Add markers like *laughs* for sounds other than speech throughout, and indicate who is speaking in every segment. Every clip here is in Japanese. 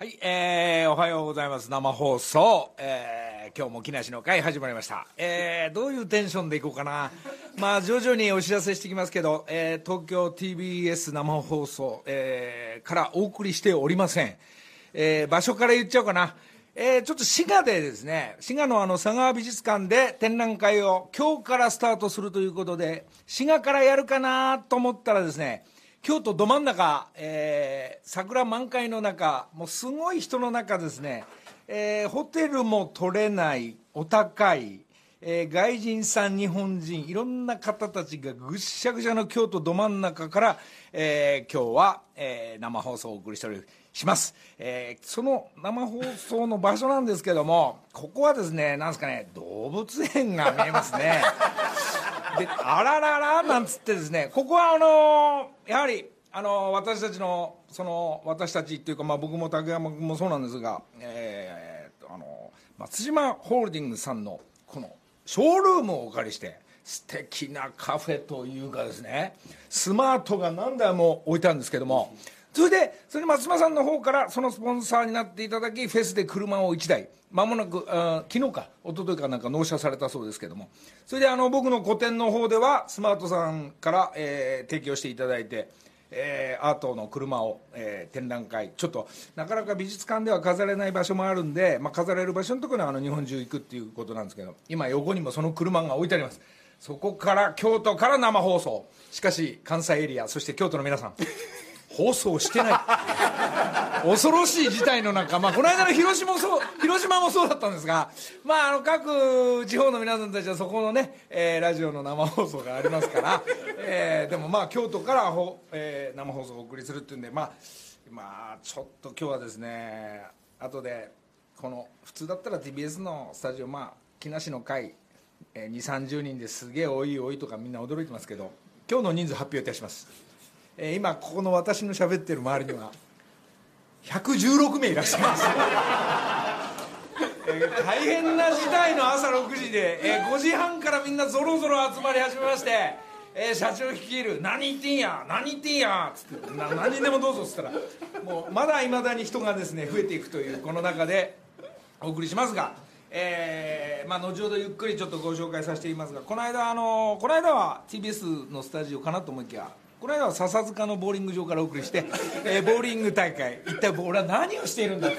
Speaker 1: はい、えー、おはようございます。生放送。えー、今日も木梨の会始まりました。えー、どういうテンションでいこうかな。まあ、徐々にお知らせしてきますけど、えー、東京 TBS 生放送、えー、からお送りしておりません。えー、場所から言っちゃおうかな。えー、ちょっと滋賀でですね、滋賀のあの佐川美術館で展覧会を今日からスタートするということで、滋賀からやるかなと思ったらですね、京都ど真ん中、えー、桜満開の中、もうすごい人の中ですね、えー、ホテルも取れない、お高い、えー、外人さん、日本人、いろんな方たちがぐしゃぐしゃの京都ど真ん中から、えー、今日は、えー、生放送をお送りしておりします、えー、その生放送の場所なんですけども、ここはですね、なんですかね、動物園が見えますね。であらららなんつってですねここはあのーやはりあの私たちのその私たちっていうか、まあ、僕も竹山君もそうなんですが、えー、とあのー松島ホールディングスさんのこのショールームをお借りして素敵なカフェというかですねスマートが何台も置いてあるんですけどもそれでそれで松島さんの方からそのスポンサーになっていただきフェスで車を1台まもなくあ昨日か一昨日かなんか納車されたそうですけども。それであの僕の個展の方ではスマートさんから、えー提供していただいて、えーアートの車を、えー展覧会ちょっとなかなか美術館では飾れない場所もあるんで、まあ、飾れる場所のところにあの日本中行くっていうことなんですけど今横にもその車が置いてあります。そこから京都から生放送。しかし関西エリアそして京都の皆さん。放送してない。恐ろしい事態の中、まあ、この間の広島もそう広島もそうだったんですが、まあ、あの各地方の皆さんたちはそこのね、えーラジオの生放送がありますから、えーでもまあ京都からほ、えー生放送をお送りするっていうんで、まあ、まあちょっと今日はですね後でこの普通だったら TBS のスタジオまあ木梨の会、えー、2 3 0人ですげえ多い多いとかみんな驚いてますけど今日の人数発表いたします、えー今ここの私の喋ってる周りには116名いらっしゃいます、えー大変な時代の朝6時で、えー5時半からみんなぞろぞろ集まり始めまして、えー社長率いる「何言ってんや何言ってんや」っつってな何にでもどうぞっつったらもうまだいまだに人がですね増えていくというこの中でお送りしますが、えーまあ、後ほどゆっくりちょっとご紹介させていますがこの間あのこの間は TBS のスタジオかなと思いきやこの間は笹塚のボーリング場からお送りして、えーボーリング大会。一体俺は何をしているんだ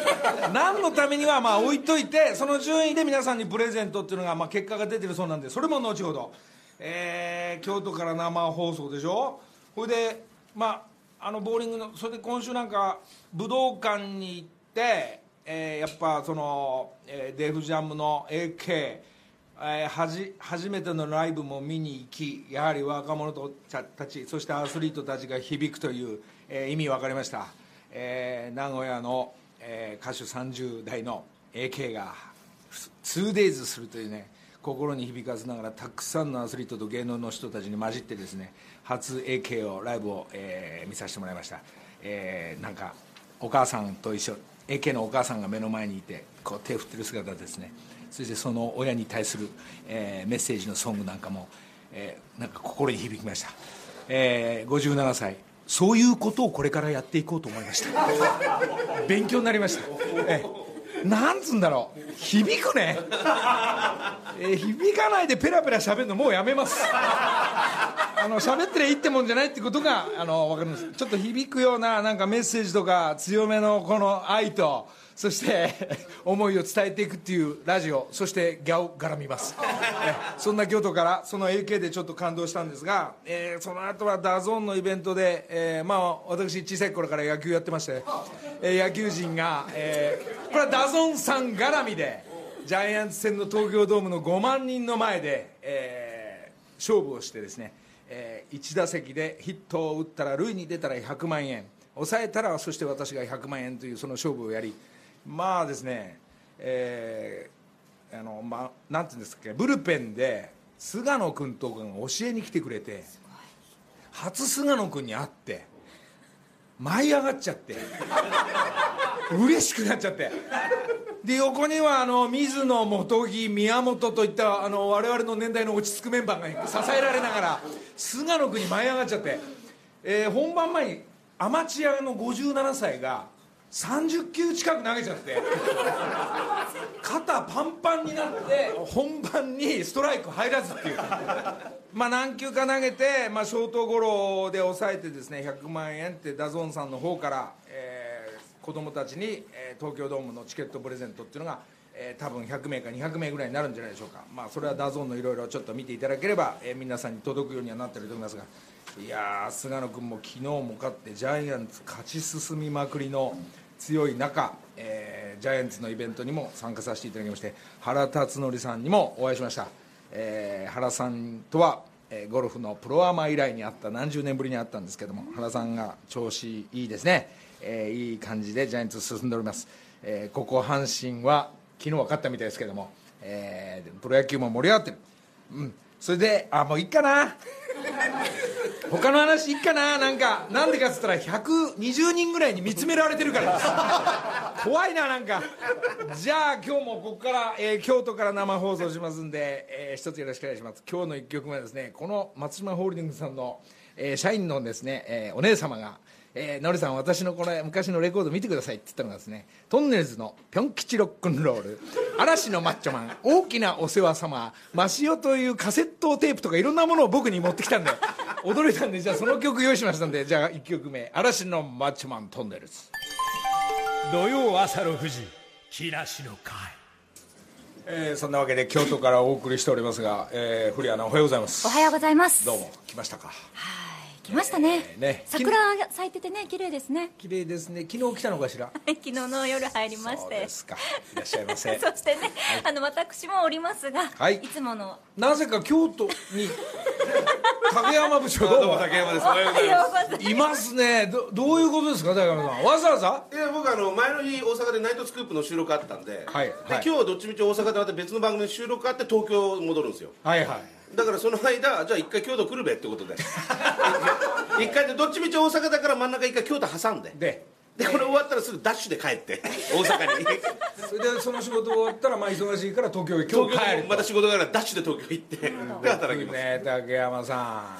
Speaker 1: 何のためにはまあ置いといてその順位で皆さんにプレゼントっていうのがまあ結果が出てるそうなんでそれも後ほど、えー京都から生放送でしょ。ほいでまああのボーリングのそれで今週なんか武道館に行って、えーやっぱその、えーデフジャムの AK えーはじ初めてのライブも見に行きやはり若者たちそしてアスリートたちが響くという、えー意味分かりました、えー名古屋の、え歌手30代の AK が 2days するというね心に響かせながらたくさんのアスリートと芸能の人たちに混じってですね初 AK をライブを、えー見させてもらいました、えなんかお母さんと一緒 AK のお母さんが目の前にいてこう手を振ってる姿ですね。そしてその親に対する、えーメッセージのソングなんかも、えーなんか心に響きました、えー57歳そういうことをこれからやっていこうと思いました。勉強になりました、えーなんつうんだろう。響くね、えー響かないでペラペラ喋るのもうやめます。あの喋ってりゃいいってもんじゃないってことがあの分かるんです。ちょっと響くようななんかメッセージとか強めのこの愛とそして思いを伝えていくっていうラジオ。そして GYAO 絡みますそんな京都からその AK でちょっと感動したんですが、えーその後は DAZN のイベントで、えーまあ私小さい頃から野球やってまして、えー野球人が、えーこれは DAZN さん絡みでジャイアンツ戦の東京ドームの5万人の前で、えー勝負をしてですね、え1打席でヒットを打ったら塁に出たら100万円抑えたらそして私が100万円というその勝負をやりまあですね、えーあのまあ、なんていうんですかブルペンで菅野君とかが教えに来てくれて初菅野君に会って舞い上がっちゃって嬉しくなっちゃって。で横にはあの水野元木宮本といったあの我々の年代の落ち着くメンバーが支えられながら菅野君に舞い上がっちゃって、えー本番前にアマチュアの57歳が30球近く投げちゃって肩パンパンになって本番にストライク入らずっていう。まあ何球か投げて、まあ、ショートゴロで抑えてですね100万円って DAZN さんの方から、え子供たちに、えー東京ドームのチケットプレゼントっていうのが、えー多分100名か200名ぐらいになるんじゃないでしょうか、まあ、それは DAZN のいろいろちょっと見ていただければ、えー皆さんに届くようにはなってると思いますが。いや菅野君も昨日も勝ってジャイアンツ勝ち進みまくりの強い中、えージャイアンツのイベントにも参加させていただきまして原辰徳さんにもお会いしました、えー原さんとは、えーゴルフのプロアマ以来に会った何十年ぶりに会ったんですけども原さんが調子いいですね、えーいい感じでジャイアンツ進んでおります、えーここ阪神は昨日は勝ったみたいですけども、えープロ野球も盛り上がってる。うん。それであもういいかな。他の話いいかななんか。なんでかっつったら120人ぐらいに見つめられてるから。怖いななんか。じゃあ今日もここから、えー京都から生放送しますんで、えー一つよろしくお願いします。今日の1曲目はですねこの松島ホールディングスさんの、えー社員のですね、えーお姉様がえー、のりさん私のこれ昔のレコード見てくださいって言ったのがですねトンネルズの「ぴょん吉ロックンロール」「嵐のマッチョマン」「大きなお世話様」「マシオ」というカセットテープとかいろんなものを僕に持ってきたんで驚いたんでじゃあその曲用意しましたんで。じゃあ1曲目「嵐のマッチョマントンネルズ」
Speaker 2: 土曜朝の富士木梨の会。
Speaker 1: えーそんなわけで京都からお送りしておりますが、えー、古谷アナおはようございます。
Speaker 3: おはようございます。
Speaker 1: どうも来ましたか。
Speaker 3: はい、来ましたね。
Speaker 1: えーね。
Speaker 3: 桜が咲いててね、綺麗ですね。
Speaker 1: 綺麗ですね。昨日来たのかしら？*laughs*
Speaker 3: 昨日の夜入りまして。
Speaker 1: そうで。すか。いらっしゃいませ。*laughs*
Speaker 3: そしてね、あの私もおりますが、
Speaker 1: はい。
Speaker 3: いつもの。
Speaker 1: なぜか京都に *laughs* 竹山部長。どうも
Speaker 4: 竹山です。おはようございま
Speaker 3: す。
Speaker 1: います。ね。どどういうことですか竹山さん。わざわざ？
Speaker 4: す。いや僕あの前の日大阪でナイトスクープの収録あったんで、
Speaker 1: はい。
Speaker 4: で
Speaker 1: はい。
Speaker 4: 今日はどっちみち大阪でまた別の番組で収録あって東京戻るんですよ。
Speaker 1: はいはい
Speaker 4: だからその間じゃあ一回京都来るべってことで、*laughs* 一回でどっちみち大阪だから真ん中一回京都挟んで、
Speaker 1: で。
Speaker 4: でこれ終わったらすぐダッシュで帰って大阪に。
Speaker 1: それでその仕事終わったらまあ忙しいから東京へ今日帰る
Speaker 4: また仕事があるからダッシュで東京行ってで働きます。
Speaker 1: ね竹山さん。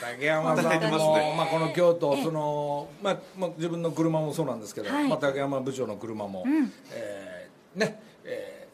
Speaker 1: 竹山さんも、
Speaker 4: ね。
Speaker 1: まあ、この京都その、まあまあ、自分の車もそうなんですけど、
Speaker 3: はい。
Speaker 1: まあ、竹山部長の車も、えーね、えー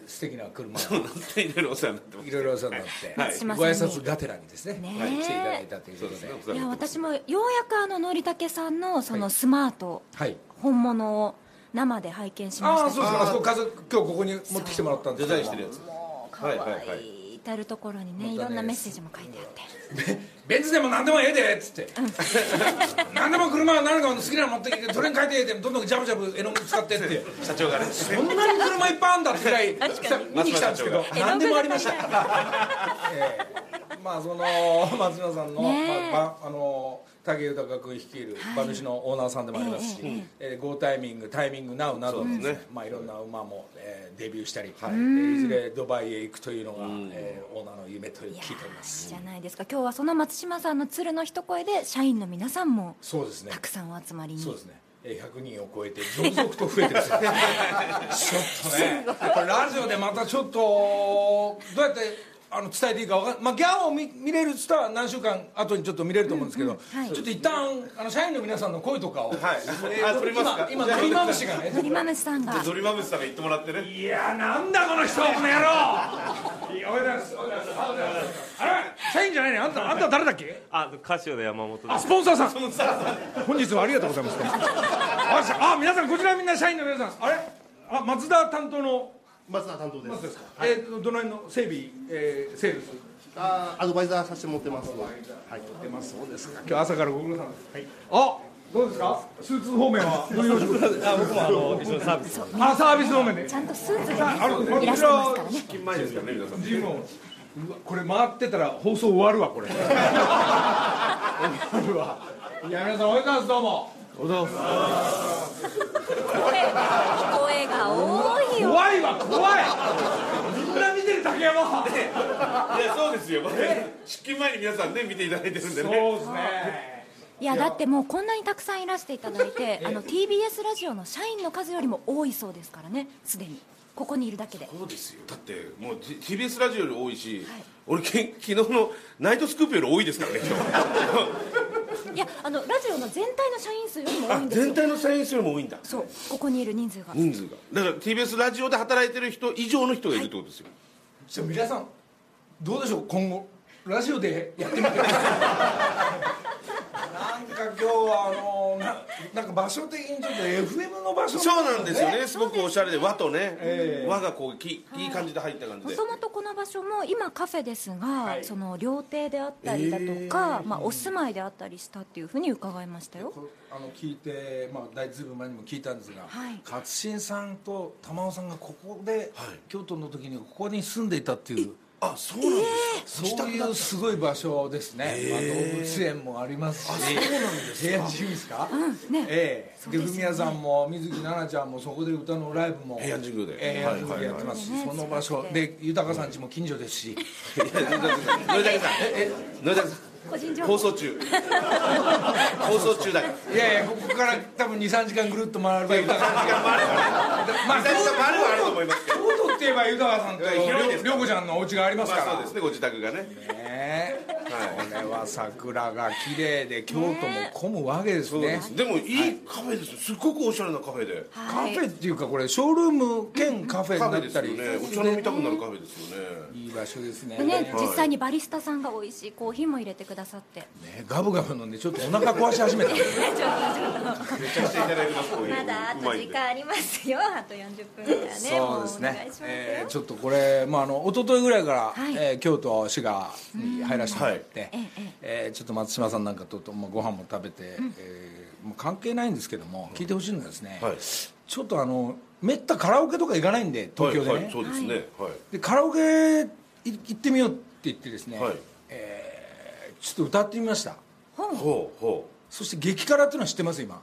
Speaker 1: 素敵な車。
Speaker 4: いろいろお世話になってます。
Speaker 1: いろいろお世話になって、
Speaker 4: はい。
Speaker 1: ご挨拶がてらにですね。
Speaker 3: ね
Speaker 1: はい来ていただいたということで。
Speaker 4: ですね。お世話
Speaker 3: いや
Speaker 4: になってます
Speaker 3: 私もようやくあののりたけさんのそのスマート、
Speaker 1: はい。
Speaker 3: 本物を生で拝見しま
Speaker 1: ああ
Speaker 3: した
Speaker 1: そうですかあそこ家族今日ここに持ってきてもらったんです
Speaker 4: デザインしてるやつ。
Speaker 3: もう可
Speaker 4: はいはいは
Speaker 3: 愛い至る所にね
Speaker 1: またね。
Speaker 3: いろんなメッセージも書いてあって。
Speaker 1: ベンツでも何でもええでっつって、*laughs* 何でも車は何か好きなの持ってきてそれに書いてええでどんどんジャブジャブ絵の具使ってって。
Speaker 4: 社長がね。
Speaker 1: そんなに車いっぱいあんだってぐらい見に来たんですけど何でもありました。
Speaker 3: が *laughs*
Speaker 1: ええ。まあその松島さんの、まあ、ばあの武豊君率いる馬主のオーナーさんでもありますし、
Speaker 3: え
Speaker 1: えーゴータイミングタイミングナウなどですね。まあ、いろんな馬も、えーデビューしたり、
Speaker 4: はい。
Speaker 1: えーいずれドバイへ行くというのが、
Speaker 4: ん。
Speaker 1: えーオーナーの夢と聞いております。
Speaker 3: じゃないですか。今日はその松島さんの鶴の一声で社員の皆さんも
Speaker 1: そうですね。
Speaker 3: たくさんお集まりに。
Speaker 1: そうですね。えー100人を超えて続々と増えてる *laughs* ちょっとねラジオでまたちょっとどうやってあの伝えていいかわかんまあギャンを見見れるスターは何週間後にちょっと見れると思うんですけど、
Speaker 3: はい。
Speaker 1: ちょっと一旦あの社員の皆さんの声とかを、
Speaker 4: はい。
Speaker 1: えー
Speaker 4: あ撮りますか？
Speaker 1: 今今ドリマムシがね
Speaker 3: のりまむしさんが。
Speaker 4: ドリマムシさんが言ってもらってね。
Speaker 1: いやなんだこの人この野郎いやおはようございますおはようございます。あれ？社員じゃないね。あんたあんた誰だっけ？
Speaker 5: あ、カシオで山本です。
Speaker 1: あスポンサーさん。本日はありがとうございますああ皆さんこちらみんな社員の皆さんあれ？あ松田担当の
Speaker 6: 松田担当です。
Speaker 1: ですか、えー、どの辺の整備、えー、セールス？
Speaker 6: あーアドバイザーさせてもらってます。はい。
Speaker 1: 出ますそうですか。今日朝からご苦労さんです、はい、あどうですか？スーツ方面は？どういうお仕事
Speaker 5: あ、僕もあの一緒にサービス。
Speaker 1: あサービス方面で。
Speaker 3: ちゃんとスーツで、
Speaker 1: あの
Speaker 3: ね、いらしてますからね。
Speaker 4: 金前ですからね皆さん。
Speaker 1: ジムをうわこれ回ってたら放送終わるわこれ。*laughs* 終わるわ。いや皆さんおはようございますどうも
Speaker 3: 声が多いよ
Speaker 1: 怖いわ怖い。みんな見てる竹山
Speaker 4: いやそうですよ。*laughs* 出勤前に皆さんね見ていただいてるんでね。
Speaker 1: そうですね。
Speaker 3: いやだってもうこんなにたくさんいらしていただいて *laughs* あの TBS ラジオの社員の数よりも多いそうですからねすでに。ここにいるだけで。
Speaker 4: そうですよ。だってもう T- TBS ラジオより多いし、俺け昨日のナイトスクープより多いですからね今日 *laughs*
Speaker 3: いやあのラジオの全体の社員数よりも多い
Speaker 4: あ
Speaker 3: んですよ。
Speaker 4: 全体の社員数よりも多いんだ。
Speaker 3: そうここにいる人数が。
Speaker 4: 人数が。だから TBS ラジオで働いてる人以上の人がいるってことですよ、
Speaker 1: じゃあ皆さんどうでしょう？今後ラジオでやってみて *laughs* なんか今日はあのななんか場所的にちょっと FM の場所
Speaker 4: そうなんですよね。すごくおしゃれで和とね、
Speaker 1: ええ。
Speaker 4: 和がこうきいい感じで入った感じで。
Speaker 3: もともとこの場所も今カフェですが、
Speaker 1: はい。
Speaker 3: その料亭であったりだとか、まあ、お住まいであったりしたっていうふうに伺いましたよ。
Speaker 1: あの聞いて、まあ、大ずいぶん前にも聞いたんですが、
Speaker 3: はい。
Speaker 1: 勝新さんと玉尾さんがここで、
Speaker 4: はい。
Speaker 1: 京都の時にここに住んでいたっていう
Speaker 4: あそうなんですか、
Speaker 1: そういうすごい場所ですね、まあ、動物園もありますし。そうなんです平安神宮ですか、
Speaker 3: うんね。
Speaker 1: ええ。で文也さんも水木奈々ちゃんもそこで歌のライブも
Speaker 4: 平安神宮で。
Speaker 1: ええ平安神宮でやってますし、
Speaker 3: はいはいはい
Speaker 1: その場所で豊さん家も近所ですし。
Speaker 4: い *laughs* や野崎さん。野崎さん放送中。*laughs* 放送中だから
Speaker 1: いやいやここから多分23時間ぐるっと回れば豊さん
Speaker 4: 時間もあるからね
Speaker 1: まあ
Speaker 4: 時間もあるはあると思いますけど。
Speaker 1: 京都って言えば豊さんと涼子ちゃんのお家がありますから、
Speaker 4: まあそうですねご自宅がね。
Speaker 1: ねえこれは桜が綺麗で京都も混むわけですね。
Speaker 4: そうです。でもいいカフェですよ。すっごくおしゃれなカフェで。
Speaker 1: カフェっていうかこれショールーム兼カフェ
Speaker 4: カ
Speaker 1: になったり、
Speaker 4: フェですよね。お茶飲みたくなるカフェですよね。
Speaker 1: いい場所ですね。
Speaker 3: でね、
Speaker 1: ね
Speaker 3: 実際にバリスタさんが美味しいコーヒーも入れてくださって。
Speaker 1: ガブガブ飲んでちょっとお腹壊し始めた。*laughs*
Speaker 4: めちゃくちゃいただきま
Speaker 3: だあと時間ありますよ。あと40分ぐらいはね。
Speaker 1: そうですね。
Speaker 3: もうお願いしますよ、
Speaker 1: えーちょっとこれ、まあ、あの一昨日ぐらいから、
Speaker 3: はい。
Speaker 1: えー京都滋賀に入らせてもらって、
Speaker 3: えええ
Speaker 1: え。ーちょっと松島さんなんかとと、まあ、ご飯も食べて、えーもう関係ないんですけども聞いてほしいのはですね、
Speaker 4: はい。
Speaker 1: ちょっとあのめったカラオケとか行かないんで東京でね、
Speaker 4: はいはい、そうですね。はい。
Speaker 1: でカラオケい行ってみようって言ってですね、
Speaker 4: はい。
Speaker 1: えーちょっと歌ってみました。
Speaker 4: ほう。ほ
Speaker 1: そして激辛っていうのは知ってます今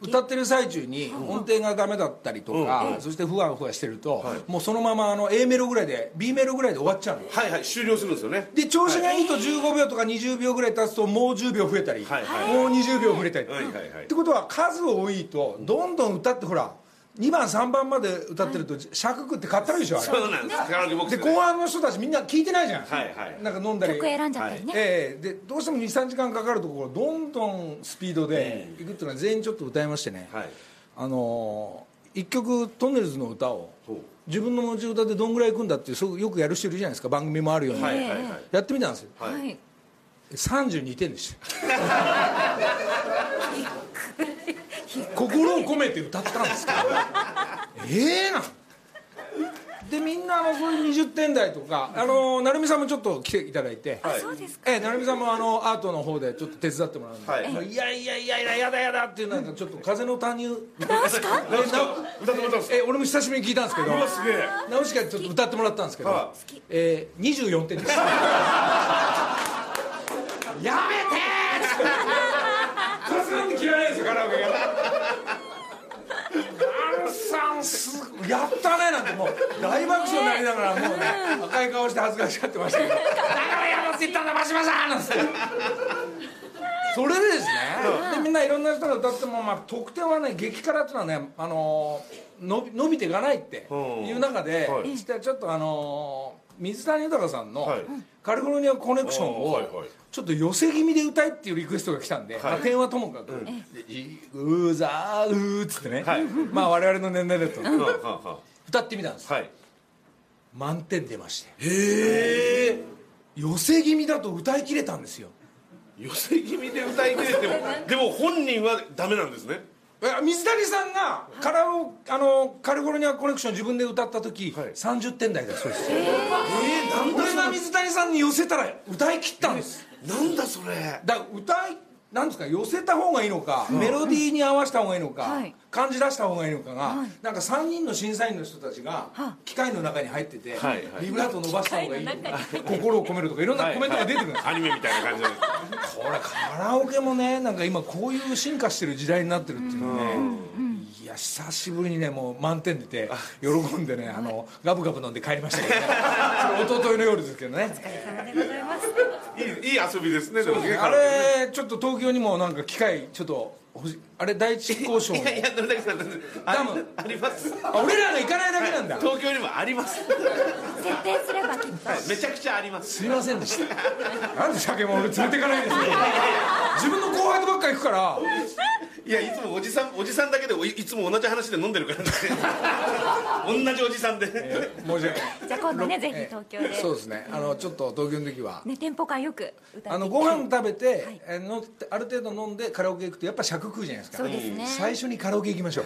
Speaker 1: 歌ってる最中に音程がダメだったりとか、そしてふわふわしてると、もうそのままあの A メロぐらいで B メロぐらいで終わっちゃうの
Speaker 4: うはいはい終了するんですよね。
Speaker 1: で調子がいいと15秒とか20秒ぐらい経つともう10秒増えたり、もう20秒増えたり、
Speaker 4: はいはいはい。
Speaker 1: ってことは数多いとどんどん歌ってほら2番3番まで歌ってると尺食って買ったるでしょあれ。
Speaker 4: そうなんです。カラオケボックスで。
Speaker 1: で後半の人たちみんな聞いてないじゃん、
Speaker 4: はいはい。
Speaker 1: なんか飲んだり。
Speaker 3: 曲選んじゃったりね、
Speaker 1: ええ。でどうしても23時間かかるところどんどんスピードでいくっていうのは全員ちょっと歌いましてね、
Speaker 4: はい。
Speaker 1: あのー一曲トンネルズの歌を
Speaker 4: ほう。
Speaker 1: 自分の持ち歌でどんぐらいいくんだっていうそうよくやる人いるじゃないですか。番組もあるように、
Speaker 4: はいはいはい。
Speaker 1: やってみたんですよ。
Speaker 4: はい。
Speaker 3: はい。
Speaker 1: 32点でした *laughs* 心を込めて歌ったんですけど。ええな。でみんなあのそういう20点台とかあの成美さんもちょっと来ていただいて、
Speaker 3: あそうですか。
Speaker 1: ええ成美さんもあのアートの方でちょっと手伝ってもらうんで、
Speaker 4: はい。
Speaker 1: い。やいやいやいややだやだっていうなんかちょっと風の谷。
Speaker 3: 何すか
Speaker 1: えな
Speaker 4: 歌ってもらったんですか？
Speaker 1: え俺も久しぶりに聞いたんですけど。
Speaker 4: うわすげえ
Speaker 1: 直しかちょっと歌ってもらったんですけど、
Speaker 4: は
Speaker 1: えー、24点です。*laughs* やめてー風なんて嫌いなんですよカラオケがダンさんすやったねなんてもう大爆笑になりながらもうね赤い顔して恥ずかしがってましたけど。だからやろうって言ったんだ真島さんなんつってそれでですね、でみんないろんな人が歌っても、まあ、得点はね激辛っていうのはね、あのー伸び伸びていかないっていう中で、
Speaker 4: はい。
Speaker 1: してちょっとあのー水谷豊さんの
Speaker 4: はい「
Speaker 1: カリフォルニアコネクション」をちょっと寄せ気味で歌いっていうリクエストが来たんで、まあ、点はともかく「でうーざーうー」っつってね、
Speaker 4: はい。
Speaker 1: まあ我々の年代だと。歌ってみたんです。
Speaker 4: あはい。
Speaker 1: 満点出まして。
Speaker 4: へえ
Speaker 1: 寄せ気味だと歌い切れたんですよ。
Speaker 4: 寄せ気味で歌い切れてもでも本人はダメなんですね。
Speaker 1: え水谷さんがカラオあのカリフォルニアコネクション自分で歌った時、
Speaker 4: はい。
Speaker 1: 30点台だそうです。
Speaker 4: えー、なんだ
Speaker 1: 俺が水谷さんに寄せたら歌い切ったんです。
Speaker 4: なんだそれ。
Speaker 1: だ歌いなんですか寄せた方がいいのか、メロディーに合わせた方がいいのか、
Speaker 3: はい。
Speaker 1: 感じ出した方がいいのかが、
Speaker 3: はい。
Speaker 1: なんか3人の審査員の人たちが
Speaker 3: は
Speaker 1: 機械の中に入ってて、
Speaker 4: はいはい。
Speaker 1: ビブラート伸ばした方がいいのか心を込めるとかいろんなコメントが出てくるんです、
Speaker 4: アニメみたいな感じで
Speaker 1: これカラオケもねなんか今こういう進化してる時代になってるっていうのね、いや久しぶりにねもう満点出て喜んでねあのガブガブ飲んで帰りましたけどね。*laughs* それ一昨日の夜ですけどね。
Speaker 4: いいいいいい遊びですねでもね。
Speaker 1: あれちょっと東京にもなんか機械ちょっとあれ第一交渉
Speaker 4: いやいやさんあります。
Speaker 1: 俺らが行かないだけなんだ、
Speaker 4: 東京にもあります。
Speaker 3: 設定すれば、
Speaker 4: めちゃくちゃあります。
Speaker 1: すいませんでした。なんで酒も俺連れてかないんですよ。自分の後輩とばっか行くから。
Speaker 4: いやいつもおじさんおじさんだけでいつも同じ話で飲んでるからね。*laughs* 同じおじさんで、
Speaker 1: 申し訳ない。
Speaker 3: じゃあ今度ねぜひ東京で、
Speaker 1: そうですね。あのちょっと東京の時は。
Speaker 3: ね店舗感よく歌って。
Speaker 1: あのご飯食べて、のある程度飲んでカラオケ行くとやっぱじゃないですか、
Speaker 3: ね、
Speaker 1: 最初にカラオケ行きましょう。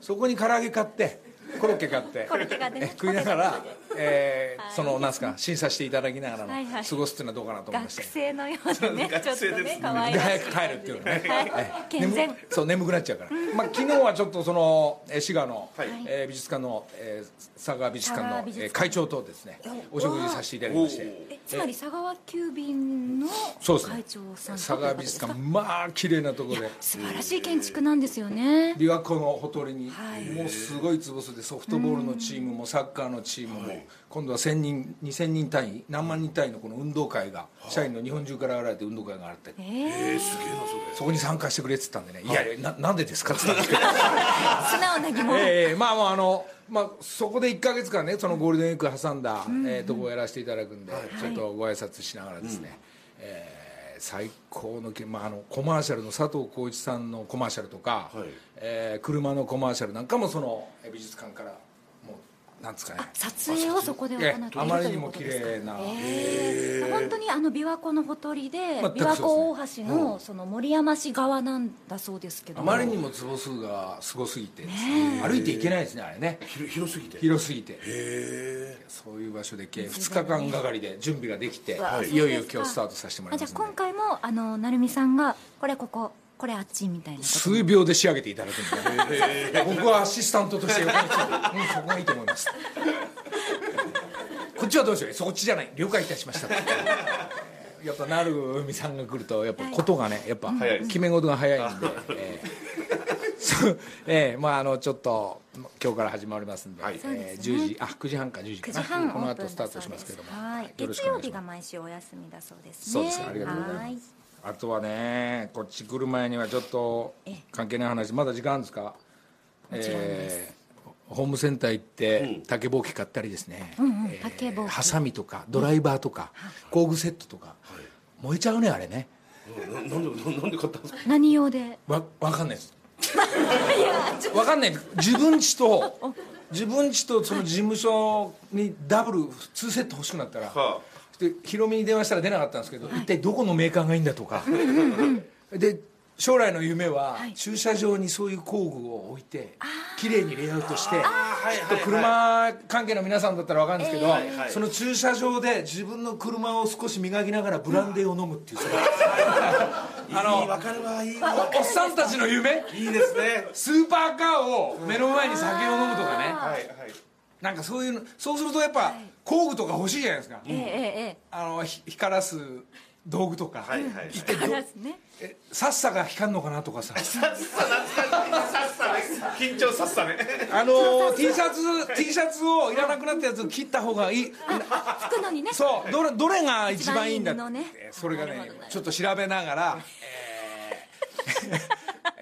Speaker 1: そこに唐揚げ買ってコロッケ買って。
Speaker 3: コロッケ買ってね。
Speaker 1: え食いながら、えー
Speaker 3: はい。
Speaker 1: そのなんすか審査していただきながらの
Speaker 3: はいはい
Speaker 1: 過ごすっていうのはどうかなと思いまし
Speaker 3: 学
Speaker 1: て、
Speaker 3: 生のようでねちょっとね可愛
Speaker 1: で
Speaker 3: らしい。
Speaker 1: 早く帰るっていうのね、
Speaker 3: はい。
Speaker 1: えー。
Speaker 3: 健全。
Speaker 1: 眠そう眠くなっちゃうから、まあ、昨日はちょっとそのえー滋賀の、
Speaker 4: はい。
Speaker 1: えー美術館の、えー佐川美術館の
Speaker 3: 佐川美術館。
Speaker 1: えー会長とですねお食事させていただきまして。
Speaker 3: えつまり佐川急便の
Speaker 1: そうですね。
Speaker 3: 会長さんと
Speaker 1: 佐川美術館まあ綺麗なところで。
Speaker 3: 素晴らしい建築なんですよね。
Speaker 1: 琵琶湖のほとりに、
Speaker 3: はい。
Speaker 1: もうすごい坪数でソフトボールのチームもサッカーのチームも、今度は1000人2000人単位何万人単位のこの運動会が、社員の日本中から現れて運動会があって、
Speaker 3: えー
Speaker 1: そこに参加してくれって言ったんでね「い。やいやななんでですか?」って言ったんですけど
Speaker 3: 素直な疑問。*laughs*
Speaker 1: ええまあもうあの、まあ、そこで1か月間ねそのゴールデンウィーク挟んだ、えーとこをやらせていただくんで、ちょっとご挨拶しながらですね、えー最高のけ、まあ、あのコマーシャルの佐藤浩市さんのコマーシャルとか、
Speaker 4: はい。
Speaker 1: えー車のコマーシャルなんかもそのえー美術館からなんですかね。
Speaker 3: 撮影をそこで行っているということですか？
Speaker 1: あまりにも綺麗な。
Speaker 3: えー本当にあの琵琶湖のほとりで琵琶湖大橋のその森山市側なんだそうですけど。
Speaker 1: あまりにも坪数がすごすぎて。歩いていけないですねあれね。
Speaker 4: 広広すぎて。
Speaker 1: 広すぎて。
Speaker 4: へ
Speaker 1: そういう場所で計2日間がかりで準備ができて、
Speaker 3: わ
Speaker 1: い、よいよ今日スタートさせてもらいます
Speaker 3: じゃあ今回もあの成美さんがこれこここれあっちみたいな
Speaker 1: 数秒で仕上げていただくんで僕はアシスタントとして横について、うん、そこがいいと思います。*laughs* こっちはどうしよう。そっちじゃない。了解いたしました。やっぱなる海さんが来るとやっぱことがねやっぱ決め事が早いんで、えー *laughs* そうえーまああのちょっと今日から始まりますんで、
Speaker 4: はい。
Speaker 1: えー10時あ9時半か10時か
Speaker 3: 9
Speaker 1: な
Speaker 3: 時半
Speaker 1: この後スタートしますけども。
Speaker 3: はい。月曜日が毎週お休みだそうですね。
Speaker 1: そうです。ありがとうございます。
Speaker 3: はい
Speaker 1: あとはねこっち来る前にはちょっと
Speaker 3: ええ
Speaker 1: 関係ない話まだ時間あるんですか？
Speaker 3: もちろんです。
Speaker 1: ーホームセンター行って竹ぼうき買ったりですね、
Speaker 3: んうん
Speaker 1: えー
Speaker 3: 竹ぼうき。
Speaker 1: ハサミとかドライバーとか、工具セットとか、燃えちゃうねあれね。
Speaker 4: えななんでななんで買ったんですか？
Speaker 3: 何用で？
Speaker 1: わ分かんないです。*laughs* 分かんない。自分ちと自分ちとその事務所にダブル2セット欲しくなったら、
Speaker 4: は
Speaker 1: でヒロミに電話したら出なかったんですけど、一体どこのメーカーがいいんだとか、で将来の夢は、駐車場にそういう工具を置いて綺麗にレイアウトして
Speaker 4: あはいはいはい。
Speaker 1: 車関係の皆さんだったら分かるんですけど、
Speaker 4: はいはい
Speaker 1: その駐車場で自分の車を少し磨きながらブランデーを飲むっていう、それあの
Speaker 4: いいわかるわいいわ。
Speaker 1: おっさんたちの夢？
Speaker 4: いいですね。
Speaker 1: スーパーカーを目の前に酒を飲むとかね。
Speaker 4: はいはい
Speaker 1: なんかそういうのそうするとやっぱ工具とか欲しいじゃないですか、
Speaker 3: ええええ
Speaker 1: あのひ光らす道具とか、
Speaker 4: はいはいはい。
Speaker 1: えさっさが光るのかなとかさ。
Speaker 4: さっさね緊張さっさね。
Speaker 1: あの T シャツ T シャツをいらなくなったやつを切った方がいい。
Speaker 3: 服のにね。
Speaker 1: そうどれどれが一番いいんだ。
Speaker 3: 一番いいのね。
Speaker 1: えーそれがねちょっと調べながら、*laughs* えー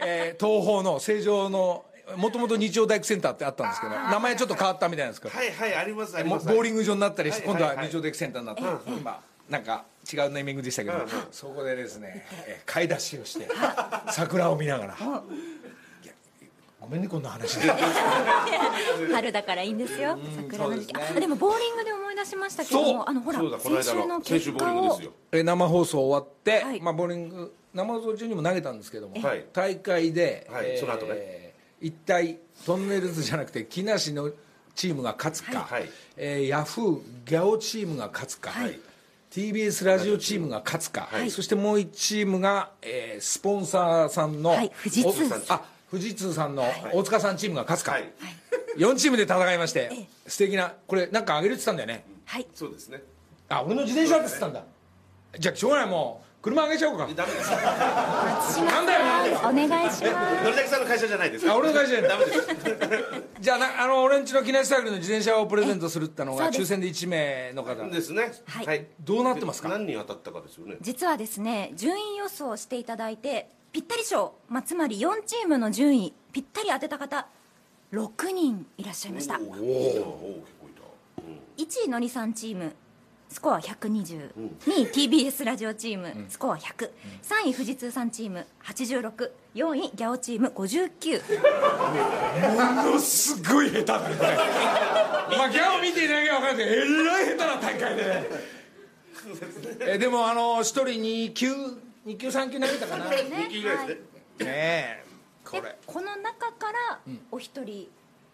Speaker 1: えー東宝の成城のもともと日曜大工センターってあったんですけど名前ちょっと変わったみたいなんですけど。
Speaker 4: はいはいありますあり
Speaker 1: も
Speaker 4: ます。
Speaker 1: うボーリング場になったりして、今度は日曜大工センターになって、今なんか違うネーミングでしたけど、そこでですね、えー買い出しをして桜を見ながら。いやごめんねこんな話。で *laughs*
Speaker 3: 春だからいいんですよ。桜の時期。
Speaker 1: で
Speaker 3: もボーリングで思い出しましたけど
Speaker 1: そう。
Speaker 3: もあのほら
Speaker 4: そうだこの間
Speaker 3: 先週の結果を
Speaker 4: ーリングですよ。
Speaker 1: えー生放送終わって、
Speaker 3: はい。
Speaker 1: まあ、ボーリング生放送中にも投げたんですけども、
Speaker 4: はい。
Speaker 1: 大会で、
Speaker 4: はいその後ね
Speaker 1: 一体トンネルズじゃなくて木梨のチームが勝つか、
Speaker 4: はい。
Speaker 1: えーヤフーギャオチームが勝つか、
Speaker 3: はい。
Speaker 1: TBS ラジオチームが勝つか、
Speaker 4: はい。
Speaker 1: そしてもう1チームが、えースポンサーさんの、
Speaker 3: はい。富士通
Speaker 1: お
Speaker 3: さん。
Speaker 1: あ富士通さんの大塚さんチームが勝つか、
Speaker 4: はい。
Speaker 1: 4チームで戦いまして、
Speaker 3: え
Speaker 1: 素敵なこれなんかあげるって言ったんだよね。
Speaker 3: はい。
Speaker 4: そうですね。
Speaker 1: あ俺の自転車って言ってたんだ。じゃあしょうがないもう車あげちゃおうか。
Speaker 4: ダメです。
Speaker 1: なんだよ
Speaker 3: お願いします。
Speaker 4: のりたけさんの会社じゃないです
Speaker 1: あ俺の会社じゃない。
Speaker 4: ダメです。
Speaker 1: じゃあなあの俺んちの木梨サイクルの自転車をプレゼントするってのが抽選で1名の方。
Speaker 4: ですね。
Speaker 3: はい。
Speaker 1: どうなってますか？
Speaker 4: 何人当たったかですよね。
Speaker 3: 実はですね順位予想していただいてぴったり賞、まあ、つまり4チームの順位ぴったり当てた方6人いらっしゃいました。
Speaker 4: おお結構いた。うん。
Speaker 3: 1位のりさんチームスコア120、2位 TBS ラジオチーム、スコア100、3位富士通さんチーム86、4位ギャオチーム59
Speaker 1: ものすごい下手だねこれ。まあギャオ見ていただけば分かるんですけどえらい下手な大会でね。えでもあの1人2級2級3級投げたかな。ね
Speaker 3: ね
Speaker 4: 人気ぐらい。ですね
Speaker 1: えこれ。
Speaker 3: でこの中からお一人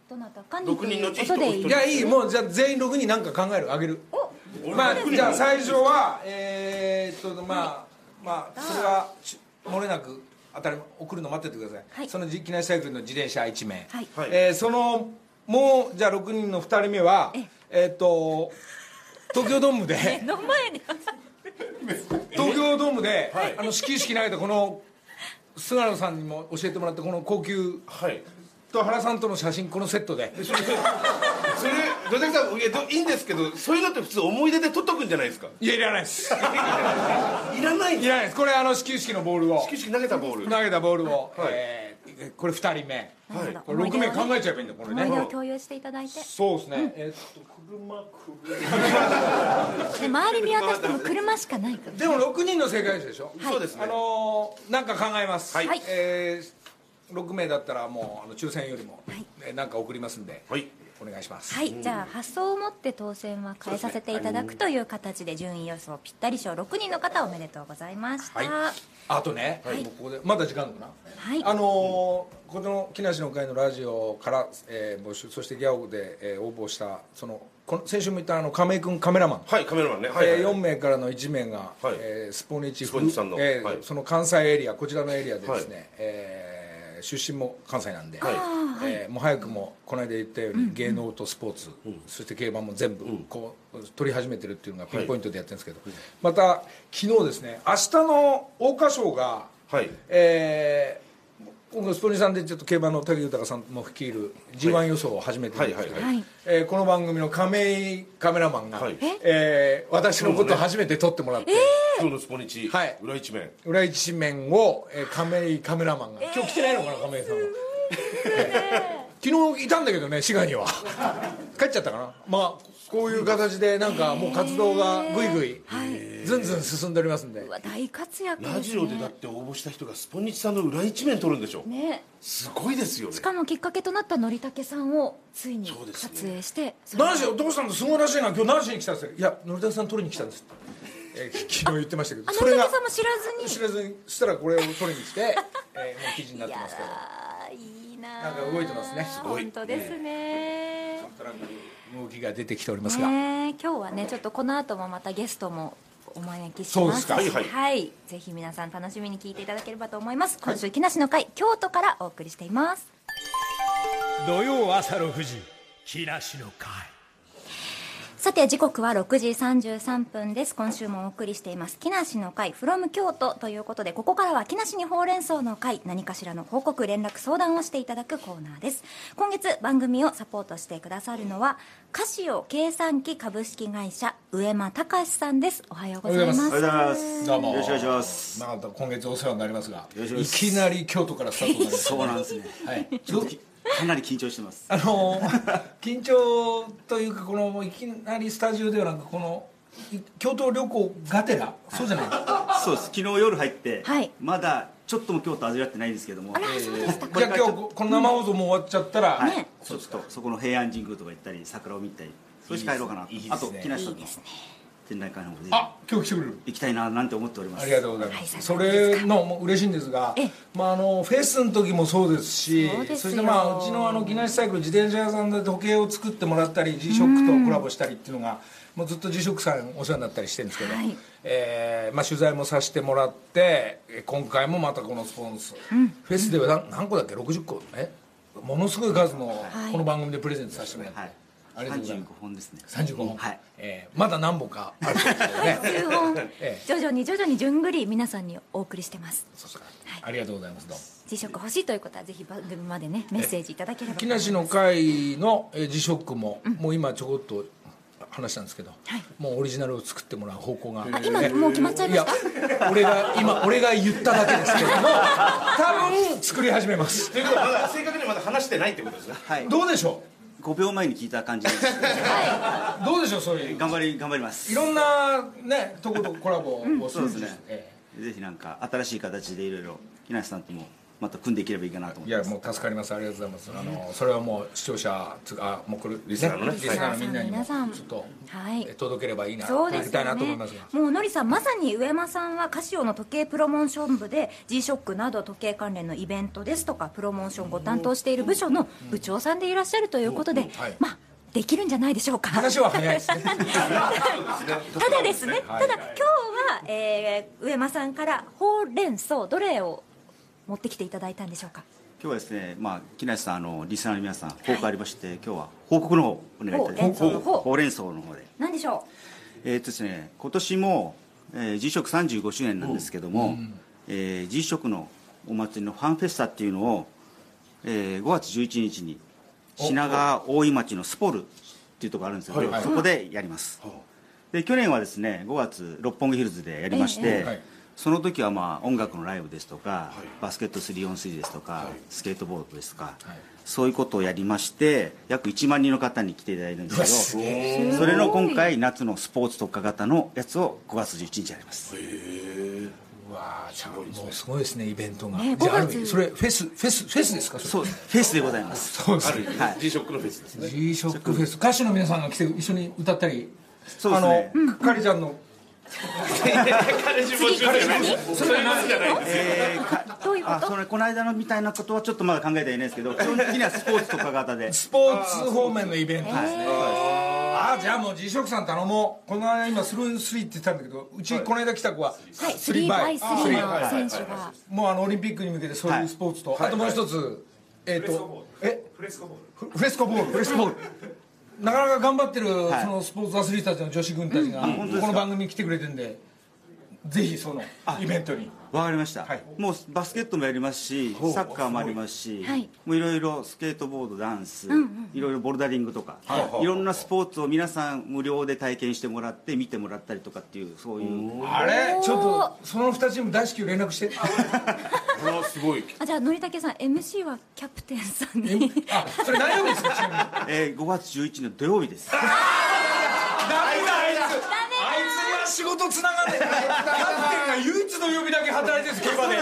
Speaker 3: どなたかに
Speaker 4: 六人のうち
Speaker 3: ということでいい。
Speaker 1: いやいい。もうじゃあ全員6人なんか考える。あげるまあじゃあ最初はえー、っとまあまあそれはし漏れなく当たり送るの待っててください、
Speaker 3: はい。
Speaker 1: その木梨サイクルの自転車1名、
Speaker 3: はい。
Speaker 4: はい。
Speaker 1: えーそのもうじゃあ6人の2人目はえーっと東京ドームで
Speaker 3: の前に。
Speaker 1: 東京ドームで、*laughs* *laughs* あの始球式投げたこの菅野さんにも教えてもらったこの高級
Speaker 4: はい
Speaker 1: と原さんとの写真このセットで。
Speaker 4: それそれどたけさんいやどいいんですけどそういうのって普通思い出で取っとくんじゃないですか？
Speaker 1: いやいらないです。*laughs*
Speaker 4: いらないん
Speaker 1: いらないです。これあの始球式のボールを。
Speaker 4: 始球式投げたボール。
Speaker 1: 投げたボールを、
Speaker 4: はい。
Speaker 1: えーこれ2人目。
Speaker 3: なるほど
Speaker 1: これ6名考えちゃえばいいんだこれ
Speaker 3: 思いを共有していただいて。
Speaker 1: そうですね、えーっと車
Speaker 3: で周り見渡しても車しかないから。
Speaker 1: でも6人の正解でしょ、
Speaker 4: そうですね。
Speaker 1: あのーなんか考えます。
Speaker 4: はい。
Speaker 1: えー6名だったらもうあの抽選よりも、
Speaker 3: はい。
Speaker 1: えーなんか送りますんで、
Speaker 4: はい。
Speaker 1: お願いします。
Speaker 3: はい、じゃあ発送をもって当選は変えさせていただくという形で順位予想ぴったり賞6人の方おめでとうございました、
Speaker 1: はい。あとね、
Speaker 3: はい。
Speaker 1: もうここでまだ時間あるのかな、
Speaker 3: はい。
Speaker 1: あのーこの木梨の会のラジオから、えー募集そしてギャオで、えー応募したそのこの先週も言ったあの亀井君カメラマン、
Speaker 4: はいカメラマンね。はいはい
Speaker 1: えー4名からの1名が、
Speaker 4: はい。
Speaker 1: えースポニチ
Speaker 4: スポニチさんの。
Speaker 1: えー
Speaker 4: はい。
Speaker 1: その関西エリアこちらのエリアでですね、
Speaker 4: はい
Speaker 1: えー出身も関西なんで、
Speaker 4: はい。
Speaker 1: えーもう早くもこの間言ったように、芸能とスポーツ、そして競馬も全部こう取り始めてるっていうのがピンポイントでやってるんですけど、また昨日ですね明日の桜花賞が、
Speaker 4: はい。
Speaker 1: えー僕スポニチさんでちょっと競馬の武豊さんも率いる G1 予想を始めてるんですけど、
Speaker 4: はい
Speaker 3: はい
Speaker 1: えーこの番組の亀井カメラマンが、
Speaker 4: はい。
Speaker 1: えー私のことを初めて撮ってもらって、
Speaker 4: 今日のスポニチ
Speaker 1: はい。
Speaker 4: 裏一面。
Speaker 1: 裏一面を、えー亀井カメラマンが、今日来てないのかな亀井さんは、えー *laughs* 昨日いたんだけどね滋賀には。*laughs* 帰っちゃったかな。まあこういう形でなんかもう活動がぐいぐいずんずん進んでおりますんで。
Speaker 3: うわ大活躍ですね。
Speaker 4: ラジオでだって応募した人がスポニチさんの裏一面取るんでしょ。
Speaker 3: ね。
Speaker 4: すごいですよね。
Speaker 3: しかもきっかけとなったのりたけさんをついに撮影して
Speaker 1: 何しどうしたんだすごいらしいな。今日何しに来たんですか？いやのりたけさん撮りに来たんです。って、えー *laughs* 昨日言ってましたけど。
Speaker 3: あ
Speaker 1: それが
Speaker 3: のりたけさんも知らずに。
Speaker 1: 知らずにそしたらこれを撮りに来て、えーもう記事になってますけど。
Speaker 3: いいな
Speaker 1: なんか動いてますね。す
Speaker 4: ごい。
Speaker 3: 本当ですね。
Speaker 1: なんとなく動きが出てきておりますが、
Speaker 3: ねえ今日はねちょっとこの後もまたゲストもお招きします。
Speaker 1: か。
Speaker 4: はいはい。
Speaker 3: はい。ぜひ皆さん楽しみに聞いていただければと思います。今週木梨の会京都からお送りしています。
Speaker 2: 土曜朝の富士木梨の会
Speaker 3: さて時刻は6時33分です。今週もお送りしています。木梨の会 from 京都ということでここからは木梨にほうれん草の会何かしらの報告連絡相談をしていただくコーナーです。今月番組をサポートしてくださるのはカシオ計算機株式会社上間隆さんです。おはようございます。
Speaker 1: おはようご
Speaker 7: ざいます。
Speaker 1: どうも。
Speaker 7: よろしくお願いします。
Speaker 1: 今月お世話になりますが
Speaker 7: い
Speaker 1: きなり京都からスタートになります
Speaker 7: そうなんですね。
Speaker 1: はい
Speaker 7: かなり緊張してます。
Speaker 1: あのー緊張というかこのいきなりスタジオではなくこのい京都旅行がてらそうじゃない？
Speaker 7: そうです。昨日夜入って、
Speaker 3: はい。
Speaker 7: まだちょっとも京都味わってないんですけども。
Speaker 3: あらそうでした。か
Speaker 1: じゃあ今日この生放送も終わっちゃったら、
Speaker 7: はい。
Speaker 3: ね。
Speaker 7: ちょっとそこの平安神宮とか行ったり桜を見たりそして帰ろうかなと。
Speaker 1: いいですね。
Speaker 7: あと木梨さんの。
Speaker 3: いいですね
Speaker 7: 展覧会の方で
Speaker 1: あ今日来てくれる。
Speaker 7: 行きたいななんて思っております。
Speaker 1: ありがとうございます、
Speaker 3: はい
Speaker 1: それのもう嬉しいんですが
Speaker 3: ええ、
Speaker 1: まあ、あのフェスの時もそうですし
Speaker 3: そ
Speaker 1: してまあうちのあの木梨サイクル自転車屋さんで時計を作ってもらったり G ショックとコラボしたりっていうのがもうずっと G ショックさんお世話になったりしてるんですけど、
Speaker 3: はい。
Speaker 1: えーまあ、取材もさせてもらってえ今回もまたこのスポンサー、フェスでは何何個だっけ？60個？え？ものすごい数の
Speaker 3: い。
Speaker 1: この番組でプレゼントさせてもらって、
Speaker 7: はい
Speaker 1: ありがとうございます。
Speaker 7: 35本ですね。
Speaker 1: 35本、
Speaker 7: はい。
Speaker 1: えーまだ何本かあるんですけどね
Speaker 3: 数本
Speaker 1: ええ。
Speaker 3: 徐々に徐々に順繰り皆さんにお送りしてます。
Speaker 1: そうですか。ありがとうございますどうも。
Speaker 3: ック欲しいという方はぜひ番組までねメッセージいただければ
Speaker 1: 木梨の会のえー G ショックも、もう今ちょこっと話したんですけど、
Speaker 3: はい。
Speaker 1: もうオリジナルを作ってもらう方向が。
Speaker 3: あ今もう決まっちゃいました？
Speaker 1: や俺が今俺が言っただけですけども多分作り始めます。
Speaker 4: ということはまだ正確にはまだ話してないってことですね
Speaker 7: はい。
Speaker 1: どうでしょ
Speaker 7: 5秒前に聞いた感じです。
Speaker 1: うどうでしょうそういう。
Speaker 7: 頑張り頑張ります。
Speaker 1: いろんなねとことコラボをするん
Speaker 7: そうですね。
Speaker 1: え。
Speaker 7: ぜひなんか新しい形でいろいろ木梨さんともまた組んでいければいいかなと
Speaker 1: えいや
Speaker 7: 思ってます。
Speaker 1: もう助かります。ありがとうございます。あのそれはもう視聴者つうかあもうこれ
Speaker 4: リスナーのね。
Speaker 1: リスナーのみん。なにも
Speaker 3: 皆さん
Speaker 1: ちょっと
Speaker 3: はい。
Speaker 1: え届ければいいな
Speaker 3: そうですね。
Speaker 1: と思いますが。
Speaker 3: もうのりさんまさに上間さんはカシオの時計プロモーション部で G ショックなど時計関連のイベントですとかプロモーションをご担当している部署の部長さんでいらっしゃるということで、
Speaker 1: はい
Speaker 3: まあできるんじゃないでしょうか
Speaker 1: 話は早い。ですね
Speaker 3: ただですね、
Speaker 1: はい
Speaker 3: ただ今日は、えー上間さんからほうれん草どれを持ってきていただいたんでしょうか？
Speaker 7: 今日はですね、まあ、木梨さんあのリスナーの皆さん報告ありまして、今日は報告の方お願いいたします。
Speaker 3: ほうれん草の方。
Speaker 7: で
Speaker 3: 何でしょ
Speaker 7: えーっとですね今年も、えー、G 食35周年なんですけども、えー G 食のお祭りのファンフェスタっていうのを、えー5月11日に品川大井町のスポルっていうところあるんですけど、
Speaker 1: はい
Speaker 7: そこでやります、で去年はですね5月六本木ヒルズでやりまして、
Speaker 1: ええはい
Speaker 7: その時はまあ音楽のライブですとか、バスケット 3on3 ですとか、スケートボードですとか、そういうことをやりまして約1万人の方に来ていただいたんですけどそれの今回夏のスポーツ特化型のやつを5月11日やります。
Speaker 1: うわーじゃあもうすごいですねイベントが、
Speaker 3: ね
Speaker 1: じゃあある
Speaker 3: 5月。
Speaker 1: 意味それフェスフェスフェスですか
Speaker 7: そうフェスでございます。*laughs*
Speaker 1: そうですね。
Speaker 7: はい。
Speaker 4: G ショックのフェスですね。
Speaker 1: G ショックフェス。歌手の皆さんが来て一緒に歌ったり
Speaker 7: そうですね。
Speaker 1: あのかりちゃんの
Speaker 4: 彼氏募集じゃない。そういうことじゃない。
Speaker 7: えーか
Speaker 3: どういうこと
Speaker 7: あそれこの間のみたいなことはちょっとまだ考えてはいないですけど基本的にはスポーツ特化型で
Speaker 1: スポーツ方面のイベントですね、ああじゃあもう G ショックさん頼もうこの間今スルースリーって言ったんだけどうちこの間来た子はスリーバイ
Speaker 3: 3x3 の選手が
Speaker 1: もうあのオリンピックに向けてそういうスポーツと、あともう一つえっ、とえフレスコボールフレスコボールフレスコボールなかなか頑張ってる、
Speaker 7: はい。
Speaker 1: そのスポーツアスリートたちの女子軍たちが、この番組に来てくれてるんでぜひそのイベントに
Speaker 7: わかりました、
Speaker 1: はい。
Speaker 7: もうバスケットもやりますしサッカーもありますし、
Speaker 3: はい。
Speaker 7: もういろいろスケートボードダンス、いろいろボルダリングとか、
Speaker 1: はい
Speaker 7: いろんなスポーツを皆さん無料で体験してもらって見てもらったりとかっていうそういう。
Speaker 1: あれ？ちょっとその2チーム大至急連絡して。
Speaker 4: これはすごい。
Speaker 3: あじゃあのりたけさん MC はキャプテンさんに
Speaker 1: あそれ何曜日ですか？ちなみに
Speaker 7: えー5月11日の土曜日です。
Speaker 1: ダメだ。あいつあいつには仕事つながんねえキャプテンが唯一の曜日だけ働いてるんです競馬で。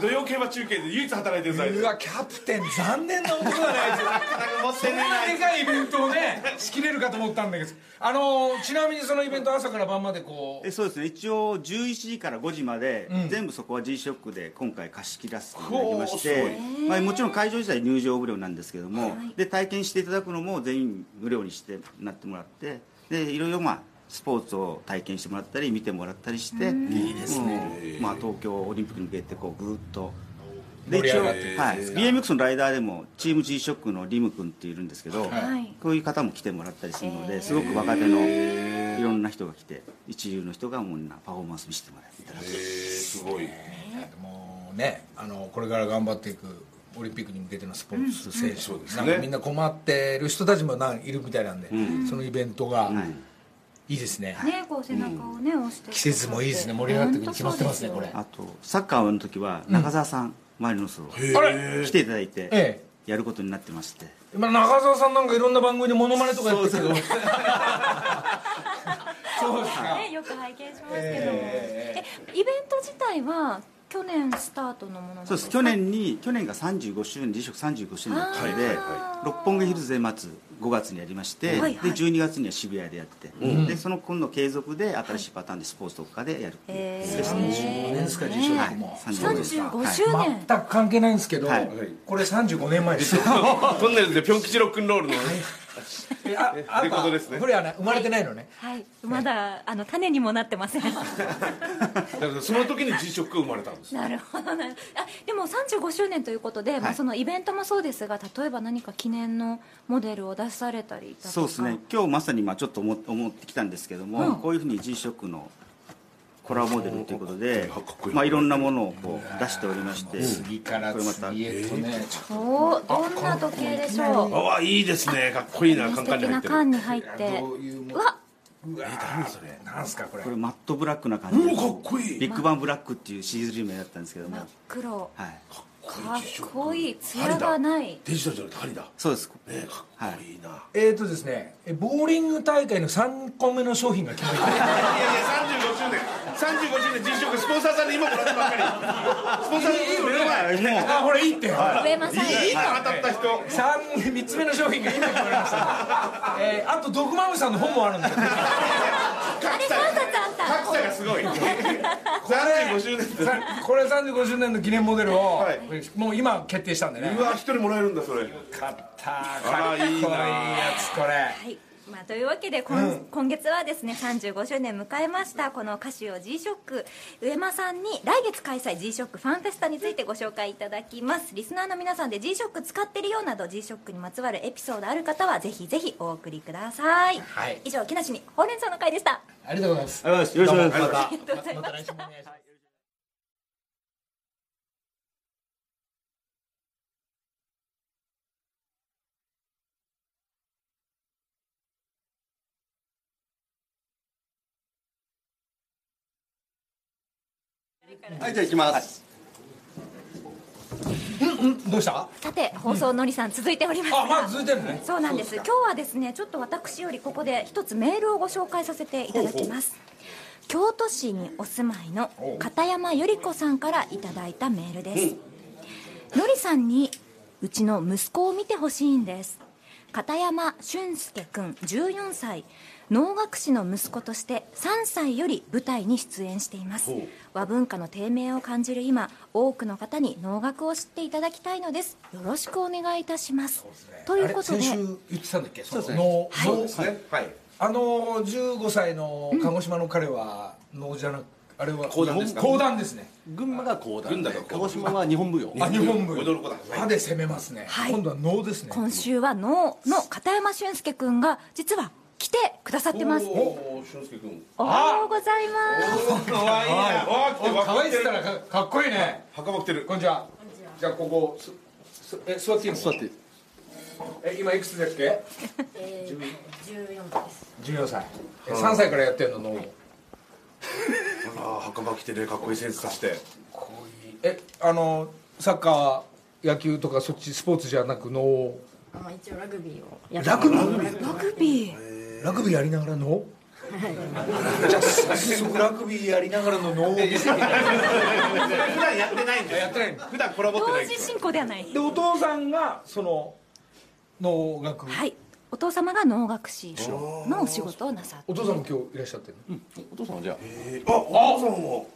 Speaker 4: 土曜競馬中継で唯一働いてる際
Speaker 1: うわキャプテン残念な男だねあいつ。そんなでかいイベントをね仕切れるかと思ったんだけど。あのちなみにそのイベント朝から晩までこう。
Speaker 7: えそうですね。一応11時から5時まで、全部そこは G ショックで今回貸し切らせていただきまして、まあ、もちろん会場自体入場無料なんですけども、で体験していただくのも全員無料にしてなってもらってでいろいろまあスポーツを体験してもらったり見てもらったりしていいですね、まあ、東京オリンピックに向けてこうぐーっと。で
Speaker 1: 盛り
Speaker 7: 一応、
Speaker 1: 上がって
Speaker 7: はい、BMX のライダーでもチーム G ショックのリム君っているんですけど、
Speaker 3: はい。
Speaker 7: こういう方も来てもらったりするのですごく若手のいろんな人が来て一流の人がもうなパフォーマンス見せてもらっていただく
Speaker 4: すごい。
Speaker 1: もうねあのこれから頑張っていくオリンピックに向けてのスポーツ選手、
Speaker 4: すね。
Speaker 1: なんかみんな困ってる人たちもなんいるみたいなんで、そのイベントが
Speaker 7: はい
Speaker 1: いいですね、
Speaker 3: ねこう背中をね押して。
Speaker 1: 季節もいいですね。盛り上がってくるに決まってますねこれ。
Speaker 7: あとサッカーの時は中澤さん、マリノスを
Speaker 1: あれ
Speaker 7: 来ていただいて
Speaker 1: え
Speaker 7: やることになってまして。
Speaker 1: 今中澤さんなんかいろんな番組でモノマネとかやってるけど。そうです。*laughs* か。
Speaker 3: ねよく拝見しますけど、えイベント自体は去年スタートのものなんですか？
Speaker 7: そうです。去年に去年が35周年 G 食35周年だったので六本木ヒルズでまず5月にやりまして、
Speaker 3: はいはい。
Speaker 7: で12月には渋谷でやって、でその今度継続で新しいパターンでスポーツとかでやるっていう。
Speaker 3: えー。
Speaker 7: ですね
Speaker 1: 何ですか？辞書
Speaker 7: はい
Speaker 1: も
Speaker 7: 35です。
Speaker 3: 35周年、
Speaker 1: 全く関係ないんですけど、
Speaker 7: はい。
Speaker 1: これ35年前ですよ。*laughs*
Speaker 4: トンネルズでピョン吉ロックンロールの。
Speaker 1: え *laughs* ああ
Speaker 4: ってことですね。
Speaker 1: これはね生まれてないのね。
Speaker 3: はい。まだあの種にもなってません。*laughs*
Speaker 4: だからその時に G ショックが生まれたんです
Speaker 3: なるほどなあでも35周年ということで、まあ、そのイベントもそうですが例えば何か記念のモデルを出されたりだとか。
Speaker 7: そうですね。今日まさにまあちょっと思思ってきたんですけども、こういうふうに G ショックのコラボモデルということでまあ、いろんなものをこう出しておりまして
Speaker 1: 次から
Speaker 7: これまた
Speaker 1: 次へとね
Speaker 3: おどんな時計でしょう。
Speaker 4: ああいいですね。かっこいいなカ
Speaker 3: 素
Speaker 4: ンカンに入ってる。
Speaker 3: 敵な缶に入って
Speaker 1: どういうも
Speaker 3: うわ
Speaker 1: うわ
Speaker 4: 何それ
Speaker 1: なんすかこれ。
Speaker 7: これマットブラックな感じで。
Speaker 4: うわかっこいい。
Speaker 7: ビッグバンブラックっていうシリーズ名だったんですけども、
Speaker 3: 真っ黒。
Speaker 7: はい、
Speaker 3: かっこいい。艶がない。
Speaker 4: デジタルじゃなくて針だ
Speaker 7: そうです。
Speaker 4: ねかっこいいな、
Speaker 1: えーとですねえボーリング大会の3個目の商品が決まりまし
Speaker 4: いやいや35周年。35周年ックスポンサーさんに今もらったばっかり。スポンサーさん目の前。
Speaker 1: たあこれいいって。
Speaker 3: 上間さん。
Speaker 4: いいの当たった人。
Speaker 1: 三三つ目の商品が今決まりました、えー、あとドクマムさんの本もあるんで
Speaker 3: あれ3冊あった。
Speaker 4: 格差がすごい。35周年って
Speaker 1: さこれ35周年の記念モデルを、
Speaker 4: はい。
Speaker 1: もう今決定したんでね。
Speaker 4: うわ一人もらえるんだそれ。
Speaker 1: 買った。
Speaker 4: あ
Speaker 1: かっこいい
Speaker 4: いいな
Speaker 1: やつこれ。
Speaker 3: はいまあ、というわけで今,、今月はですね35周年迎えましたこのカシオ G ショック上間さんに来月開催 G ショックファンフェスタについてご紹介いただきます。リスナーの皆さんで G ショック使ってるよなど G ショックにまつわるエピソードある方はぜひぜひお送りください、
Speaker 1: はい。
Speaker 3: 以上木梨にほうれん草の会でした。
Speaker 1: ありがとうございます。
Speaker 7: ありがとうございます。よろしくお願いします。
Speaker 3: ありがとうございました。
Speaker 1: また来週もお願いします
Speaker 6: はいじゃあ行きます。
Speaker 1: どうした？
Speaker 3: さて放送のりさん続いておりますが。
Speaker 1: あまだ続いてるね。
Speaker 3: そうなんです。今日はですねちょっと私よりここで一つメールをご紹介させていただきます。京都市にお住まいの片山由里子さんからいただいたメールです。のりさんにうちの息子を見てほしいんです。片山俊介君14歳能楽師の息子として3歳より舞台に出演しています。和文化の低迷を感じる今多くの方に能楽を知っていただきたいのです。よろしくお願いいたします。ということで
Speaker 1: 先週言ってたんだっけ？そう
Speaker 6: ですね。
Speaker 1: の
Speaker 4: そうですね。はい。
Speaker 1: あの15歳の鹿児島の彼は能じゃなくあれは
Speaker 4: 講談ですか？
Speaker 1: 講談ですね。
Speaker 6: 群馬が講談鹿児島は日本舞踊。
Speaker 1: あ日本舞
Speaker 4: 踊。
Speaker 1: 歯で攻めますね、
Speaker 3: はい。
Speaker 1: 今度は能ですね。
Speaker 3: 今週は能の片山俊介君が実は来てくださってます。お
Speaker 4: おお俊介君。
Speaker 3: はようございます。
Speaker 4: かわい。いなわ
Speaker 1: お可愛いったらかかっこいいね。
Speaker 4: 袴着てる。
Speaker 1: こんにちは。じゃあここすすえ座っていいの？
Speaker 6: 座って
Speaker 1: え今いくつだっけ？
Speaker 3: えー、14です。
Speaker 1: 14歳え3歳からやってんの能
Speaker 4: ああ袴着てねかっこいいセンスさして。
Speaker 1: えあのサッカー野球とかそっちスポーツじゃなく能を。
Speaker 8: まあ、一応ラグビーをやって
Speaker 1: ラグビー。
Speaker 3: ラグビー
Speaker 1: ラグビーやりながら能じゃあ早速ラグビーやりながらの *laughs* 能を見せて。
Speaker 4: 普段やってないんです
Speaker 1: やってないんだ
Speaker 4: 普段コラボってない
Speaker 3: 同時進行ではない。
Speaker 1: でお父さんがその能楽
Speaker 3: はい。お父様が能楽師のお仕事をなさっ
Speaker 1: お父さんも今日いらっしゃってるの、
Speaker 6: お父さんはじゃあ。
Speaker 4: えーあお父さんも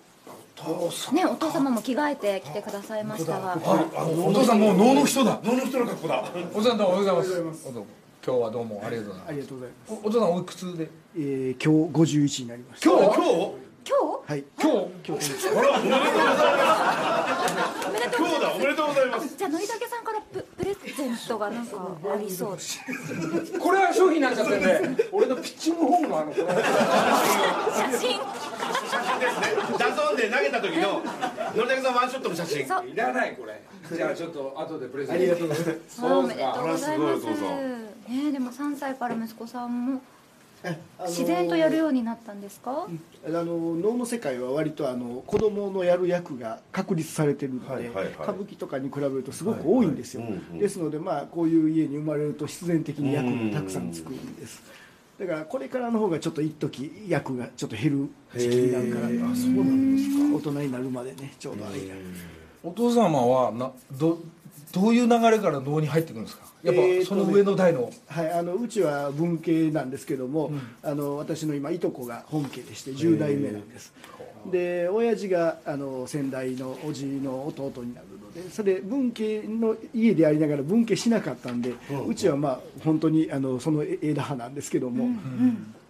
Speaker 3: てねお父様も着替えて来てくださいましたが。
Speaker 1: あお父さんもう能の人だ。
Speaker 4: 能の人の格好だ。
Speaker 1: お父さんどうもおはようございます今日はどうもありがとうございます。
Speaker 9: ありがとうございます。
Speaker 1: おお父さんおいくつで？
Speaker 9: えー、今日51になりました。
Speaker 1: 今日？
Speaker 4: 今日？
Speaker 3: 今
Speaker 9: はい。
Speaker 1: 今日？
Speaker 9: 今日。
Speaker 4: おめでとうござい
Speaker 3: 日おめでとう
Speaker 4: ます今日だおめでとうございます。
Speaker 3: じゃあのりたけさんからププレゼントがなんかありそう。
Speaker 1: これは商品になっちゃってるんで俺のピッチングフォームのあの
Speaker 3: 写真。
Speaker 4: 写真。ですね DAZN で投げた時ののりたけさんワンショットの写真。
Speaker 3: そう。
Speaker 1: いらないこれ。じゃあちょっと後でプレゼント。
Speaker 9: ありがとうございます。
Speaker 3: おめでとうござい。ますねでも3歳から息子さんも自然とやるようになったんですか？
Speaker 9: あの能の世界は割とあの子供のやる役が確立されてるので、
Speaker 4: はいはいはい。
Speaker 9: 歌舞伎とかに比べるとすごく多いんですよ、
Speaker 4: はいはい。うんうん。
Speaker 9: ですのでまあこういう家に生まれると必然的に役がたくさんつくんです。だからこれからの方がちょっと一時役がちょっと減る時期になるからあそうなんですか大人になるまでねちょうどあれが
Speaker 1: お父様はなどどういう流れから能に入ってくるんですか？やっぱその上の代の、
Speaker 9: はい、あのうちは文系なんですけども、あの私の今いとこが本家でして10代目なんです。で親父があの先代の叔父の弟になるのでそれ文系の家でありながら文系しなかったんで、うちはまあ本当にあのその枝葉なんですけども、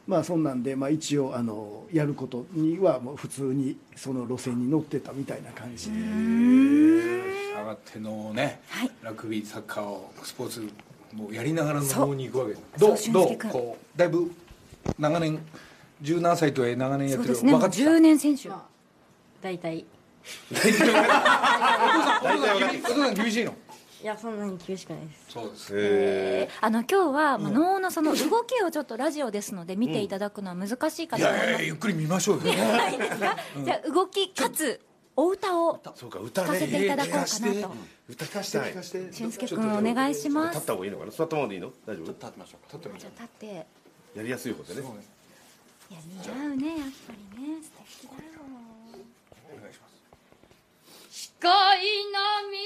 Speaker 9: まあそんなんで、まあ、一応あのやることにはもう普通にその路線に乗ってたみたいな感じで。
Speaker 1: 上がってのね、
Speaker 3: はい。
Speaker 1: ラグビーサッカーをスポーツもやりながらの
Speaker 3: そう
Speaker 1: 能に行くわけです。どうどうこうだいぶ長年十何歳とはいえ長年やってる
Speaker 3: そうですね。
Speaker 1: 分かってきた。
Speaker 3: 10年選手。
Speaker 8: 大体。い
Speaker 1: お父さんお父さん厳しいの？
Speaker 8: やそんなに厳しくないです。
Speaker 1: そうです
Speaker 3: えー。あの今日は、まあ、能のその動きをちょっとラジオですので見ていただくのは難しいか
Speaker 1: い
Speaker 3: と思います、
Speaker 1: やいやゆっくり見ましょうよ。*laughs*
Speaker 3: はいですか？じゃあ動きかつお歌を
Speaker 4: そうか歌
Speaker 3: 聞かせていただこうかなと。
Speaker 4: 歌聞かせて。はい
Speaker 3: 俊介君お願いします。
Speaker 4: 立った方がいいのかな？座ったままでいいの？大丈夫？
Speaker 6: 立ってましょうか。
Speaker 3: じゃあ立って。いや
Speaker 4: やりやすい方でね。
Speaker 3: 似合うねやっぱりね。素敵だよ
Speaker 10: 海波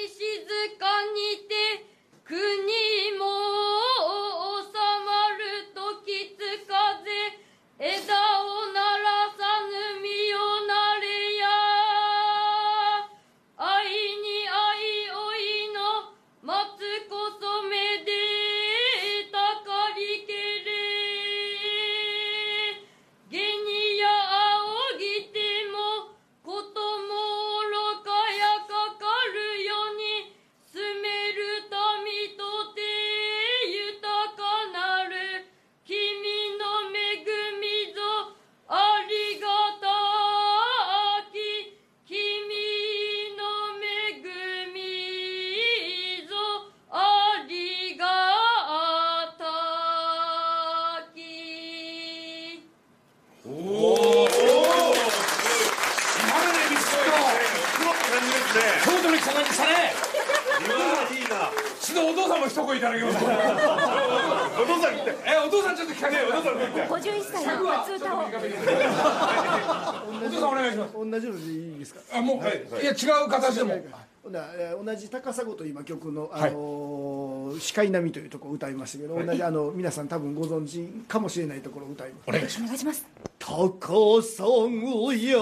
Speaker 10: 静かにて国も収まるときつ風枝をなと
Speaker 1: お父さんも一声いただきます
Speaker 4: お父さん
Speaker 1: えお父さんちょっと聞かせてお父さん
Speaker 3: 51歳の初歌を
Speaker 1: お父さんお願いします。
Speaker 9: 同じのでいいですか？
Speaker 1: あもう、い、や違う形でも。
Speaker 9: 同じ高砂と今曲の、あのー視界並み」というところを歌いましたけど、同じあの皆さん多分ご存知かもしれないところを歌います。
Speaker 1: お願いします。
Speaker 9: 高砂や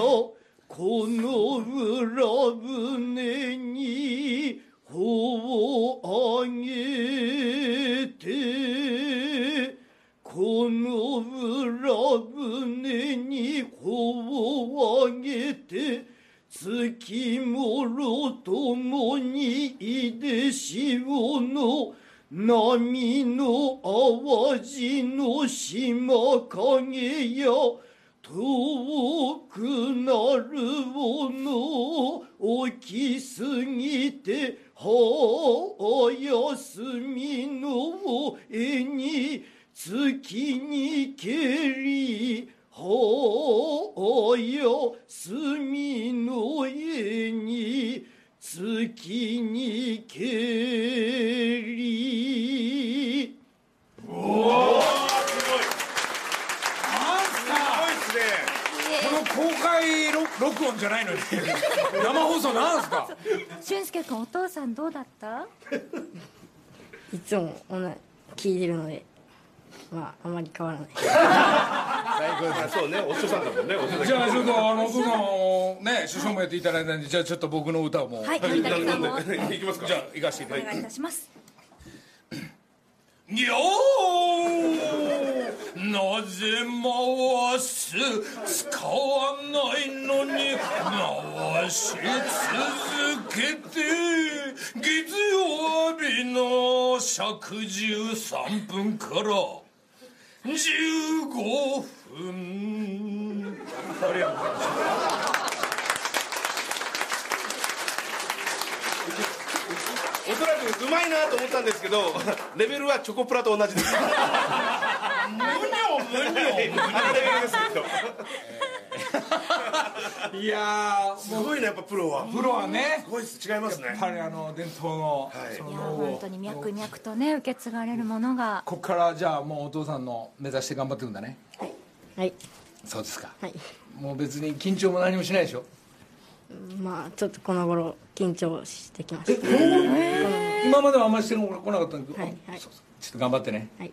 Speaker 9: この裏船に帆を上げてこの裏船に帆を上げて月もろともにいでしおの波の淡路の島影や遠くなるもの大きすぎては休みの絵に月にけりは休みの絵に月にけり。
Speaker 1: この公開録録音じゃないのに。*laughs* 生放送なんすか？
Speaker 3: 俊介君お父さんどうだった？
Speaker 8: いつも同じ聞いてるのでまああまり変わらない。
Speaker 4: そうね。お師匠さんだもんね。お師匠さん
Speaker 1: じゃあちょっとあのお父さんをね首相もやっていただいたんでじゃあちょっと僕の歌をもう。
Speaker 3: はい鳥谷さんも。お
Speaker 4: 行きますか。
Speaker 1: じゃあ行かせていただきます
Speaker 3: 願いいたします。
Speaker 2: よーなぜ回す使わないのに回し続けて月曜日の尺13分から15分。
Speaker 4: ありがとうございますおそらくうまいなと思ったんですけどレベルはチョコプラと同じです。無料無料
Speaker 1: いやー
Speaker 4: すごいねやっぱプロは。
Speaker 1: プロはね
Speaker 4: すごいです。違いますね。
Speaker 1: やっぱりあの伝統のその
Speaker 3: いや本当に脈々とね受け継がれるものが。
Speaker 1: こっからじゃあもうお父さんの目指して頑張っていくんだね。
Speaker 8: はい。
Speaker 1: そうですか。
Speaker 8: はい。
Speaker 1: もう別に緊張も何もしないでしょ？
Speaker 8: まあちょっとこの頃緊張してきました。
Speaker 1: え今まではあんまりしてこなかったんだけど、
Speaker 8: はいはい。
Speaker 1: そうそう。ちょっと頑張ってね、
Speaker 8: はい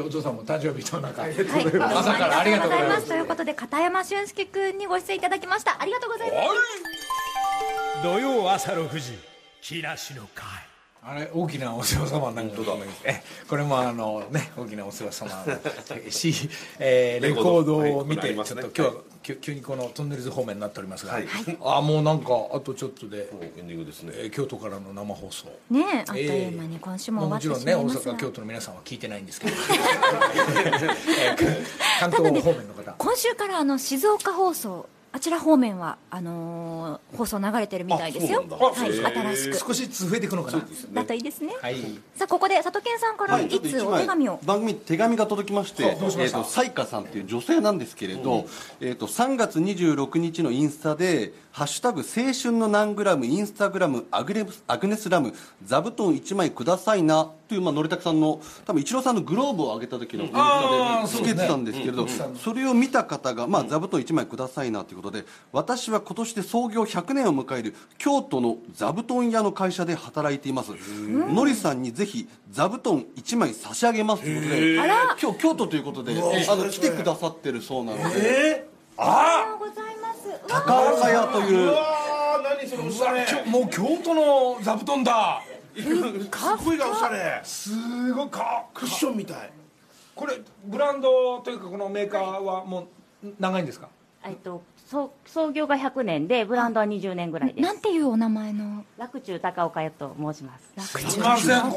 Speaker 1: お父さんも誕生日となんか、
Speaker 3: はい、どうも
Speaker 1: 朝からありがとうございます。
Speaker 3: ということで片山俊介君にご出演いただきました。ありがとうございます。
Speaker 2: 土曜朝6時木梨の会
Speaker 1: あれ大きなお世話様なんか。えこれもあのね大きなお世話様。*laughs* し、えーレコードを見て、ちょっと今日は、急急にこのトンネルズ方面になっておりますが、あもうなんかあとちょっとで、
Speaker 4: エンディングですね。
Speaker 1: えー京都からの生放送。
Speaker 3: ねえあっという間に今週も
Speaker 1: まあ
Speaker 3: 終わってし
Speaker 1: もちろんね大阪京都の皆さんは聞いてないんですけど、*laughs* えー関東方面の方。
Speaker 3: 今週からあの静岡放送あちら方面はあのー放送流れてるみたいですよ。
Speaker 4: あそう
Speaker 3: はい新しく。
Speaker 1: 少しずつ増えていくのかな。
Speaker 3: だといいですね。
Speaker 1: はい。
Speaker 3: さあここで佐藤健さんから
Speaker 6: はい、
Speaker 3: いつお手紙を、
Speaker 6: 番組に手紙が届きまして、
Speaker 1: どうしました？
Speaker 6: えーとサイカさんっていう女性なんですけれど、えー、と3月26日のインスタで「ハッシュタグ青春の何グラムインスタグラムアグネアグネスラム座布団1枚くださいな」という、まあ、のりたけさんの多分イチローさんのグローブを上げた時のインス
Speaker 1: あー
Speaker 6: タでつけてたんですけれど、それを見た方が、まあ、座布団1枚くださいなということで私は今年で創業100年を迎える京都の座布団屋の会社で働いています。のりさんにぜひ座布団1枚差し上げます。ということで今日京都ということであの来てくださってるそうなので
Speaker 3: ありがとうございます。うわ
Speaker 6: 高岡屋という。
Speaker 4: あー何それおしゃれ。
Speaker 1: もう京都の座布団だ。
Speaker 4: すごいがおしゃれ
Speaker 1: すごいか
Speaker 4: クッションみたい。
Speaker 1: これブランドというかこのメーカーはもう長いんですか？
Speaker 11: えっと、創創業が100年でブランドは20年ぐらいです。
Speaker 3: なんていうお名前の？
Speaker 11: 楽中高岡屋と申します。
Speaker 3: 楽
Speaker 1: すいませんこん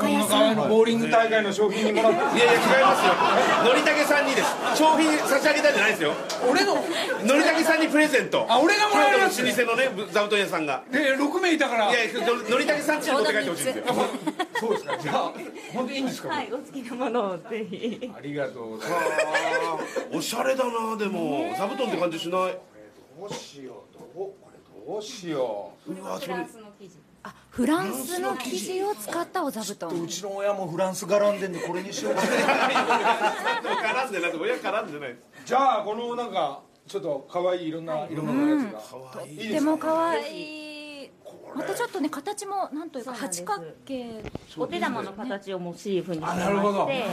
Speaker 1: ボーリング大会の賞品にもらって
Speaker 4: いやいや違いますよ。のりたけさんにです。商品差し上げたんじゃないですよ。
Speaker 1: 俺の？
Speaker 4: のりたけさんにプレゼント。
Speaker 1: あ俺がもらえる
Speaker 4: 老舗のね座布団屋さんが。
Speaker 1: え6名いたから。
Speaker 4: いやのりたけさんちに持って帰ってほしいんですよ *laughs*
Speaker 1: そうですか。じゃあ本当にいいんですか、
Speaker 11: はいお好きなものをぜひ。
Speaker 1: ありがとうございます。
Speaker 4: おしゃれだなでも。座布団って感じしない？
Speaker 1: どうしようどうこれどうしよう
Speaker 4: うわそれ。
Speaker 11: の生地。
Speaker 3: あフランスの生地を使ったお座布団。
Speaker 1: うちの親もフランス絡んでんでこれにしよう。か
Speaker 4: 絡んでない。親絡んでない
Speaker 1: じゃあこのなんかちょっと可愛いいろんな色のやつが、い。い
Speaker 3: でも可愛いまたちょっとね形もなんというか八角形
Speaker 11: お手玉の形をモチーフにしてまして。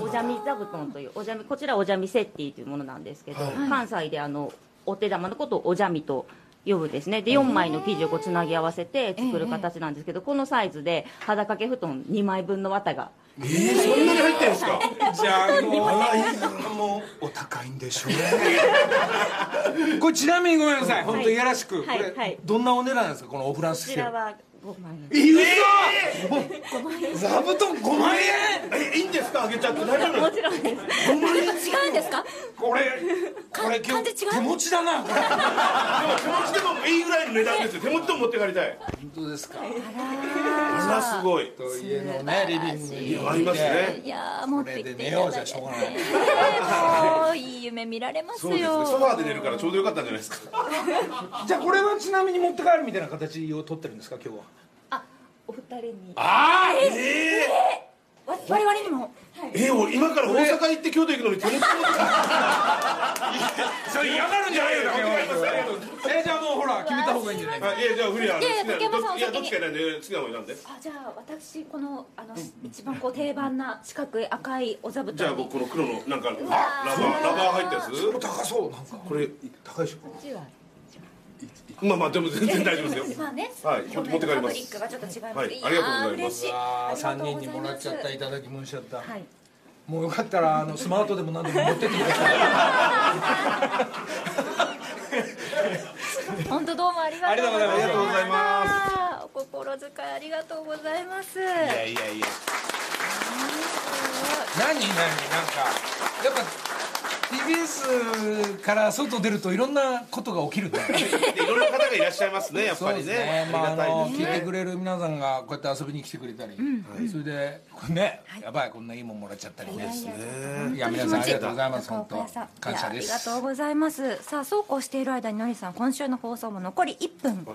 Speaker 11: おじゃみ座布団というおじゃみこちらおじゃみセッティというものなんですけど、関西であのお手玉のことをおじゃみと呼ぶですね。で4枚の生地をこうつなぎ合わせて作る形なんですけど、このサイズで肌掛け布団2枚分の綿が
Speaker 4: そんなに入ってるんですか？*laughs*
Speaker 1: じゃあもうもうお高いんでしょう *laughs* これちなみにごめんなさい。本当いやらしく、
Speaker 11: はい。
Speaker 1: これ、
Speaker 11: はい。
Speaker 1: どんなお値段なんですか？このオフランス
Speaker 11: こちらは5枚の
Speaker 1: え嘘！座布団5万円？
Speaker 4: えいいんですか？あげちゃって大丈夫？
Speaker 11: もちろんです。
Speaker 3: 違うんですか？
Speaker 1: これこれ今日手持ちだな。
Speaker 4: でも手持ちでもいいぐらいの値段ですよ。手持ちでも持って帰りたい。
Speaker 1: 本当ですか？
Speaker 4: あらすごい。
Speaker 1: と家のねリビングに
Speaker 4: ありますね
Speaker 3: いやー持っ
Speaker 1: これ
Speaker 3: てきてい
Speaker 1: で寝ようじゃ
Speaker 3: ただいて。
Speaker 1: しょうがない
Speaker 3: もういい夢見られますよ。
Speaker 4: そうですね。ソファーで寝るからちょうどよかったんじゃないですか。*laughs*
Speaker 1: じゃあこれはちなみに持って帰るみたいな形を取ってるんですか今日は。
Speaker 11: お二人に。
Speaker 1: ああえ
Speaker 3: わ我々にも。
Speaker 4: え俺今から大阪行って京都行くのに *laughs*
Speaker 1: それ嫌がるんじゃないよ。えじゃあもうほら決めた方がいいんじゃない？
Speaker 4: あいやじゃあフリア
Speaker 3: いやいや竹山さん
Speaker 4: いや
Speaker 3: お先に。
Speaker 4: どっちか選んで好きなの選んで。
Speaker 3: あじゃあ私このあの一番こう定番な四角い赤いお座布団に。
Speaker 4: じゃあ僕この黒のなんかラバー
Speaker 3: わ
Speaker 4: ラバー入ったやつ？
Speaker 1: 高そうなんか。
Speaker 4: これ
Speaker 1: 高いでしょ？
Speaker 11: こっちは
Speaker 4: まあまあでも全然大丈夫ですよ。*laughs*
Speaker 3: まあね、
Speaker 4: はい持って帰ります。
Speaker 3: がちょっと違います、
Speaker 4: はい
Speaker 3: や
Speaker 4: ありがとうございます。
Speaker 3: ー嬉しい。
Speaker 1: あー3
Speaker 3: ありがとうございます。
Speaker 1: 人にもらっちゃったいただき申しちゃった、
Speaker 3: はい。
Speaker 1: もうよかったらあの *laughs* スマートでも何でも持ってってくださ *laughs*
Speaker 3: 本当どうもありがとうございます
Speaker 1: ありがとうございます。
Speaker 3: お心遣いありがとうございます。
Speaker 1: いいやいや。い。や何何なんか。やっぱ TBS から外出るといろんなことが起きるね。*laughs*
Speaker 4: いろんな方がいらっしゃいますねやっぱり
Speaker 1: そうです
Speaker 4: ね。
Speaker 1: まあ、あの聞いて
Speaker 4: ね
Speaker 1: くれる皆さんがこうやって遊びに来てくれたり、それでね、やばいこんないいもんもらっちゃったりね。い。や皆さんありがとうございます。本当感謝で
Speaker 3: いやありが
Speaker 1: す
Speaker 3: とうございます。さあそうこうしている間にのりさん今週の放送も残り1分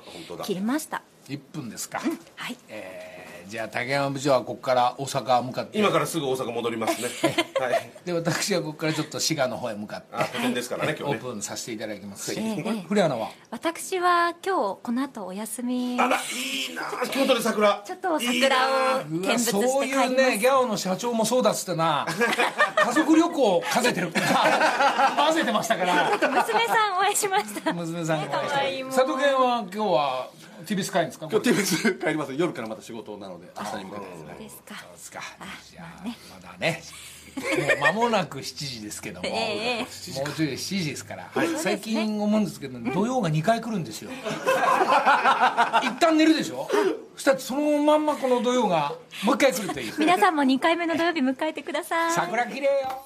Speaker 3: 切りました。
Speaker 1: 1分ですか、
Speaker 3: はい。
Speaker 1: えーじゃあ竹山部長はここから大阪向かって。
Speaker 4: 今からすぐ大阪戻りますね。*laughs* はい。
Speaker 1: で私はここからちょっと滋賀の方へ向かって。
Speaker 4: あ拠点ですからね今
Speaker 1: オ
Speaker 4: 日ね。
Speaker 1: ープンさせていただきます。し、
Speaker 3: ええ
Speaker 1: 古谷アナは？
Speaker 3: 私は今日この後お休み。
Speaker 4: あらいいな。京都で桜。
Speaker 3: ちょっと桜を見物して
Speaker 1: そういうねギャオの社長もそうだっつってな。*laughs* 家族旅行を兼ねてる混ぜてましたから。
Speaker 3: 娘さんお会いしました。
Speaker 1: 娘さんが
Speaker 3: 可愛いもう。
Speaker 1: 佐藤健は今日は TBS 帰るんですか？
Speaker 6: 今日 TBS 帰ります。夜からまた仕事なので明日に向かってますね
Speaker 3: ですか。
Speaker 1: そうですか。じゃあまだね。もう間もなく7時ですけども、*laughs*
Speaker 3: ええ
Speaker 1: もうちょい7時ですから、最近思うんですけど、土曜が2回来るんですよ。*laughs* 一旦寝るでしょ？そしたらそのまんまこの土曜がもう一回来るという。
Speaker 3: 皆さんも2回目の土曜日迎えてください。
Speaker 1: 桜綺麗よ